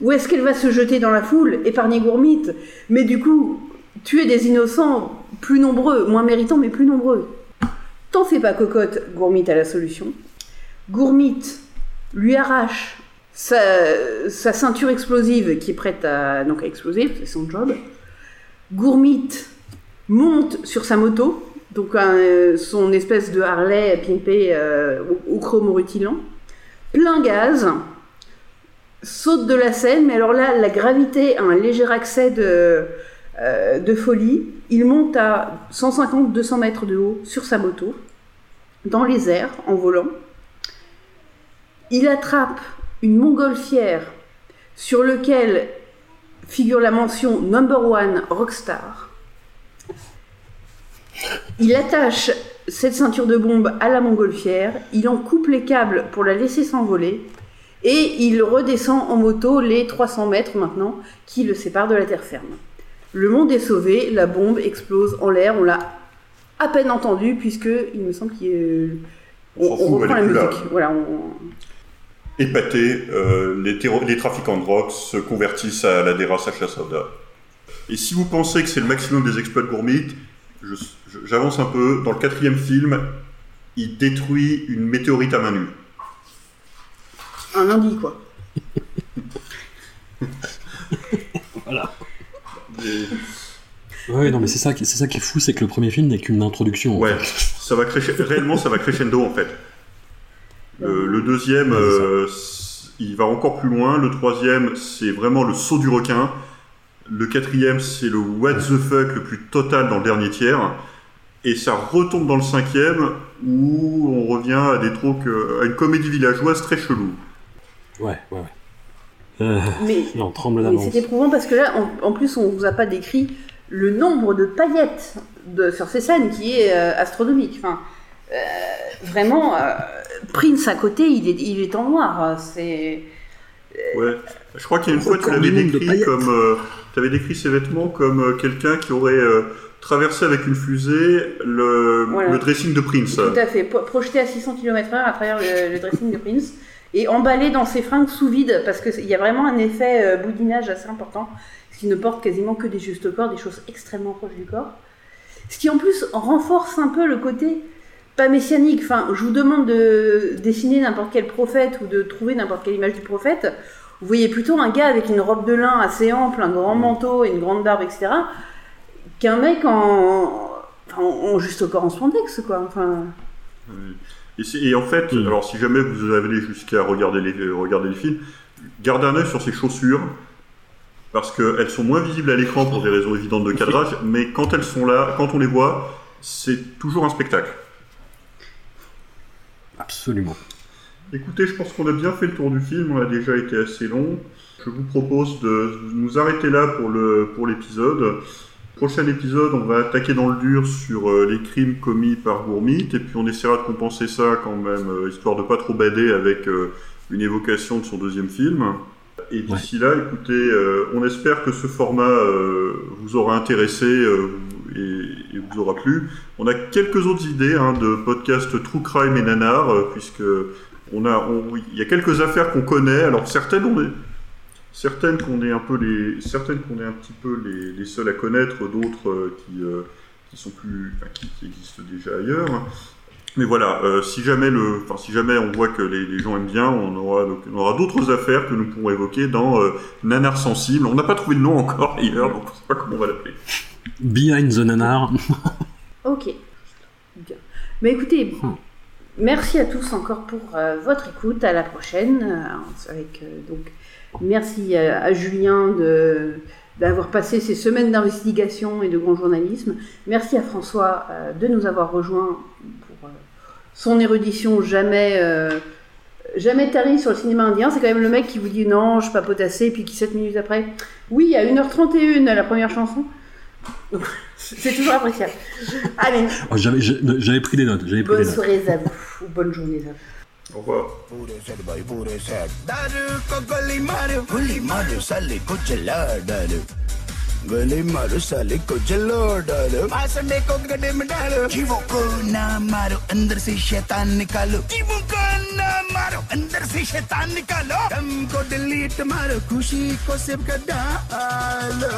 Ou est-ce qu'elle va se jeter dans la foule, épargner Gourmite, mais du coup tuer des innocents plus nombreux, moins méritants, mais plus nombreux T'en fais pas, cocotte, Gourmite a la solution. Gourmite lui arrache sa, ceinture explosive qui est prête à, donc à exploser, c'est son job. Gourmite monte sur sa moto, donc son espèce de Harley pimpé euh, au chrome rutilant, plein gaz, saute de la scène, mais alors là, la gravité a un léger accès de, euh, de folie. Il monte à 150-200 mètres de haut sur sa moto, dans les airs, en volant. il attrape une montgolfière sur lequel figure la mention Number One Rockstar. Il attache cette ceinture de bombe à la montgolfière, il en coupe les câbles pour la laisser s'envoler, et il redescend en moto les 300 mètres maintenant qui le séparent de la terre ferme. Le monde est sauvé, la bombe explose en l'air, on l'a à peine entendu puisque il me semble qu'il y a- On on, reprend la musique. Voilà, on- Épaté, euh, les, terro- les trafiquants de drogue se convertissent à la DERA Sacha Soda. Et si vous pensez que c'est le maximum des exploits de Gourmit, j'avance un peu. Dans le quatrième film, il détruit une météorite à main nue. un lundi quoi. Ouais, non, mais c'est ça, qui- c'est ça qui est fou, c'est que le premier film n'est qu'une introduction. Ouais, fait. ça va réellement, ça va crescendo en fait. Le, le deuxième, Ouais, euh, il va encore plus loin. Le troisième, c'est vraiment le saut du requin. Le quatrième, c'est le what the fuck le plus total dans le dernier tiers. Et ça retombe dans le cinquième où on revient à des trucs, euh, à une comédie villageoise très chelou. Ouais, ouais, ouais. Euh, Mais, là, on tremble mais d'avance. c'est éprouvant parce que là, en, en plus, on vous a pas décrit le nombre de paillettes de, sur ces scènes qui est euh, astronomique. Enfin, euh, vraiment, euh, Prince à côté, il est, il est en noir. C'est Ouais. Je crois qu'il y a une fois, tu l'avais décrit comme, euh, tu avais décrit ses vêtements comme euh, quelqu'un qui aurait euh, traversé avec une fusée le, Voilà. le dressing de Prince. tout à fait projeté à 600 km/h à travers le, le dressing de Prince et emballé dans ses fringues sous vide parce qu'il y a vraiment un effet euh, boudinage assez important. Parce qu'il ne porte quasiment que des justes corps, des choses extrêmement proches du corps. Ce qui en plus renforce un peu le côté pas messianique. Enfin, je vous demande de dessiner n'importe quel prophète ou de trouver n'importe quelle image du prophète. Vous voyez plutôt un gars avec une robe de lin assez ample, un grand manteau et une grande barbe, etc. qu'un mec en, en, juste corps en spandex, quoi. Enfin, Et, en fait, Mm. alors si jamais vous allez jusqu'à regarder les, euh, regarder les films, gardez un œil sur ces chaussures, parce qu'elles sont moins visibles à l'écran pour des raisons évidentes de cadrage, mais quand elles sont là, quand on les voit, c'est toujours un spectacle. Absolument. Écoutez, je pense qu'on a bien fait le tour du film, on a déjà été assez long. Je vous propose de nous arrêter là pour le pour l'épisode. Prochain épisode, on va attaquer dans le dur sur euh, les crimes commis par Gourmit, et puis on essaiera de compenser ça quand même, euh, histoire de pas trop bader avec euh, une évocation de son deuxième film. Et d'ici là, écoutez, on espère que ce format vous aura intéressé et, et vous aura plu. On a quelques autres idées hein, de podcasts True Crime et Nanar, puisque on a, il y a quelques affaires qu'on connaît. Alors certaines, on est, certaines qu'on est un peu les, certaines qu'on est un petit peu les, les seuls à connaître, d'autres euh, qui, euh, qui sont plus, enfin, qui, qui existent déjà ailleurs. Mais voilà, euh, si jamais le, enfin si jamais on voit que les, les gens aiment bien, on aura donc- on aura d'autres affaires que nous pourrons évoquer dans euh, Nanar sensible. On n'a pas trouvé le nom encore d'ailleurs, donc on ne sait pas comment on va l'appeler. Behind the Nanar. ok. Bien. Mais écoutez, Hmm. merci à tous encore pour euh, votre écoute. À la prochaine. euh, avec, euh, donc, merci à, à Julien de d'avoir passé ces semaines d'investigation et de grand journalisme. Merci à François euh, de nous avoir rejoints pour euh, son érudition jamais, euh, jamais tarie sur le cinéma indien. C'est quand même le mec qui vous dit non, je papote assez, puis qui 7 minutes après, oui, à 1h31, la première chanson. Donc, C'est toujours appréciable. Allez, Oh, j'avais, j'avais pris des notes. J'avais pris bonne des notes. soirée à vous, ou bonne journée à vous. पूरे set भाई पूरे सेट दारू को गोली मारो गोली मारो साले को जला डालो गोली मारो साले को जला डालो भाषणे को गड्ढे में डालो जीवों को ना मारो अंदर से शैतान निकालो जीवों को ना मारो अंदर से शैतान निकालो दम को डिलीट मारो खुशी को सिर्फ़ डालो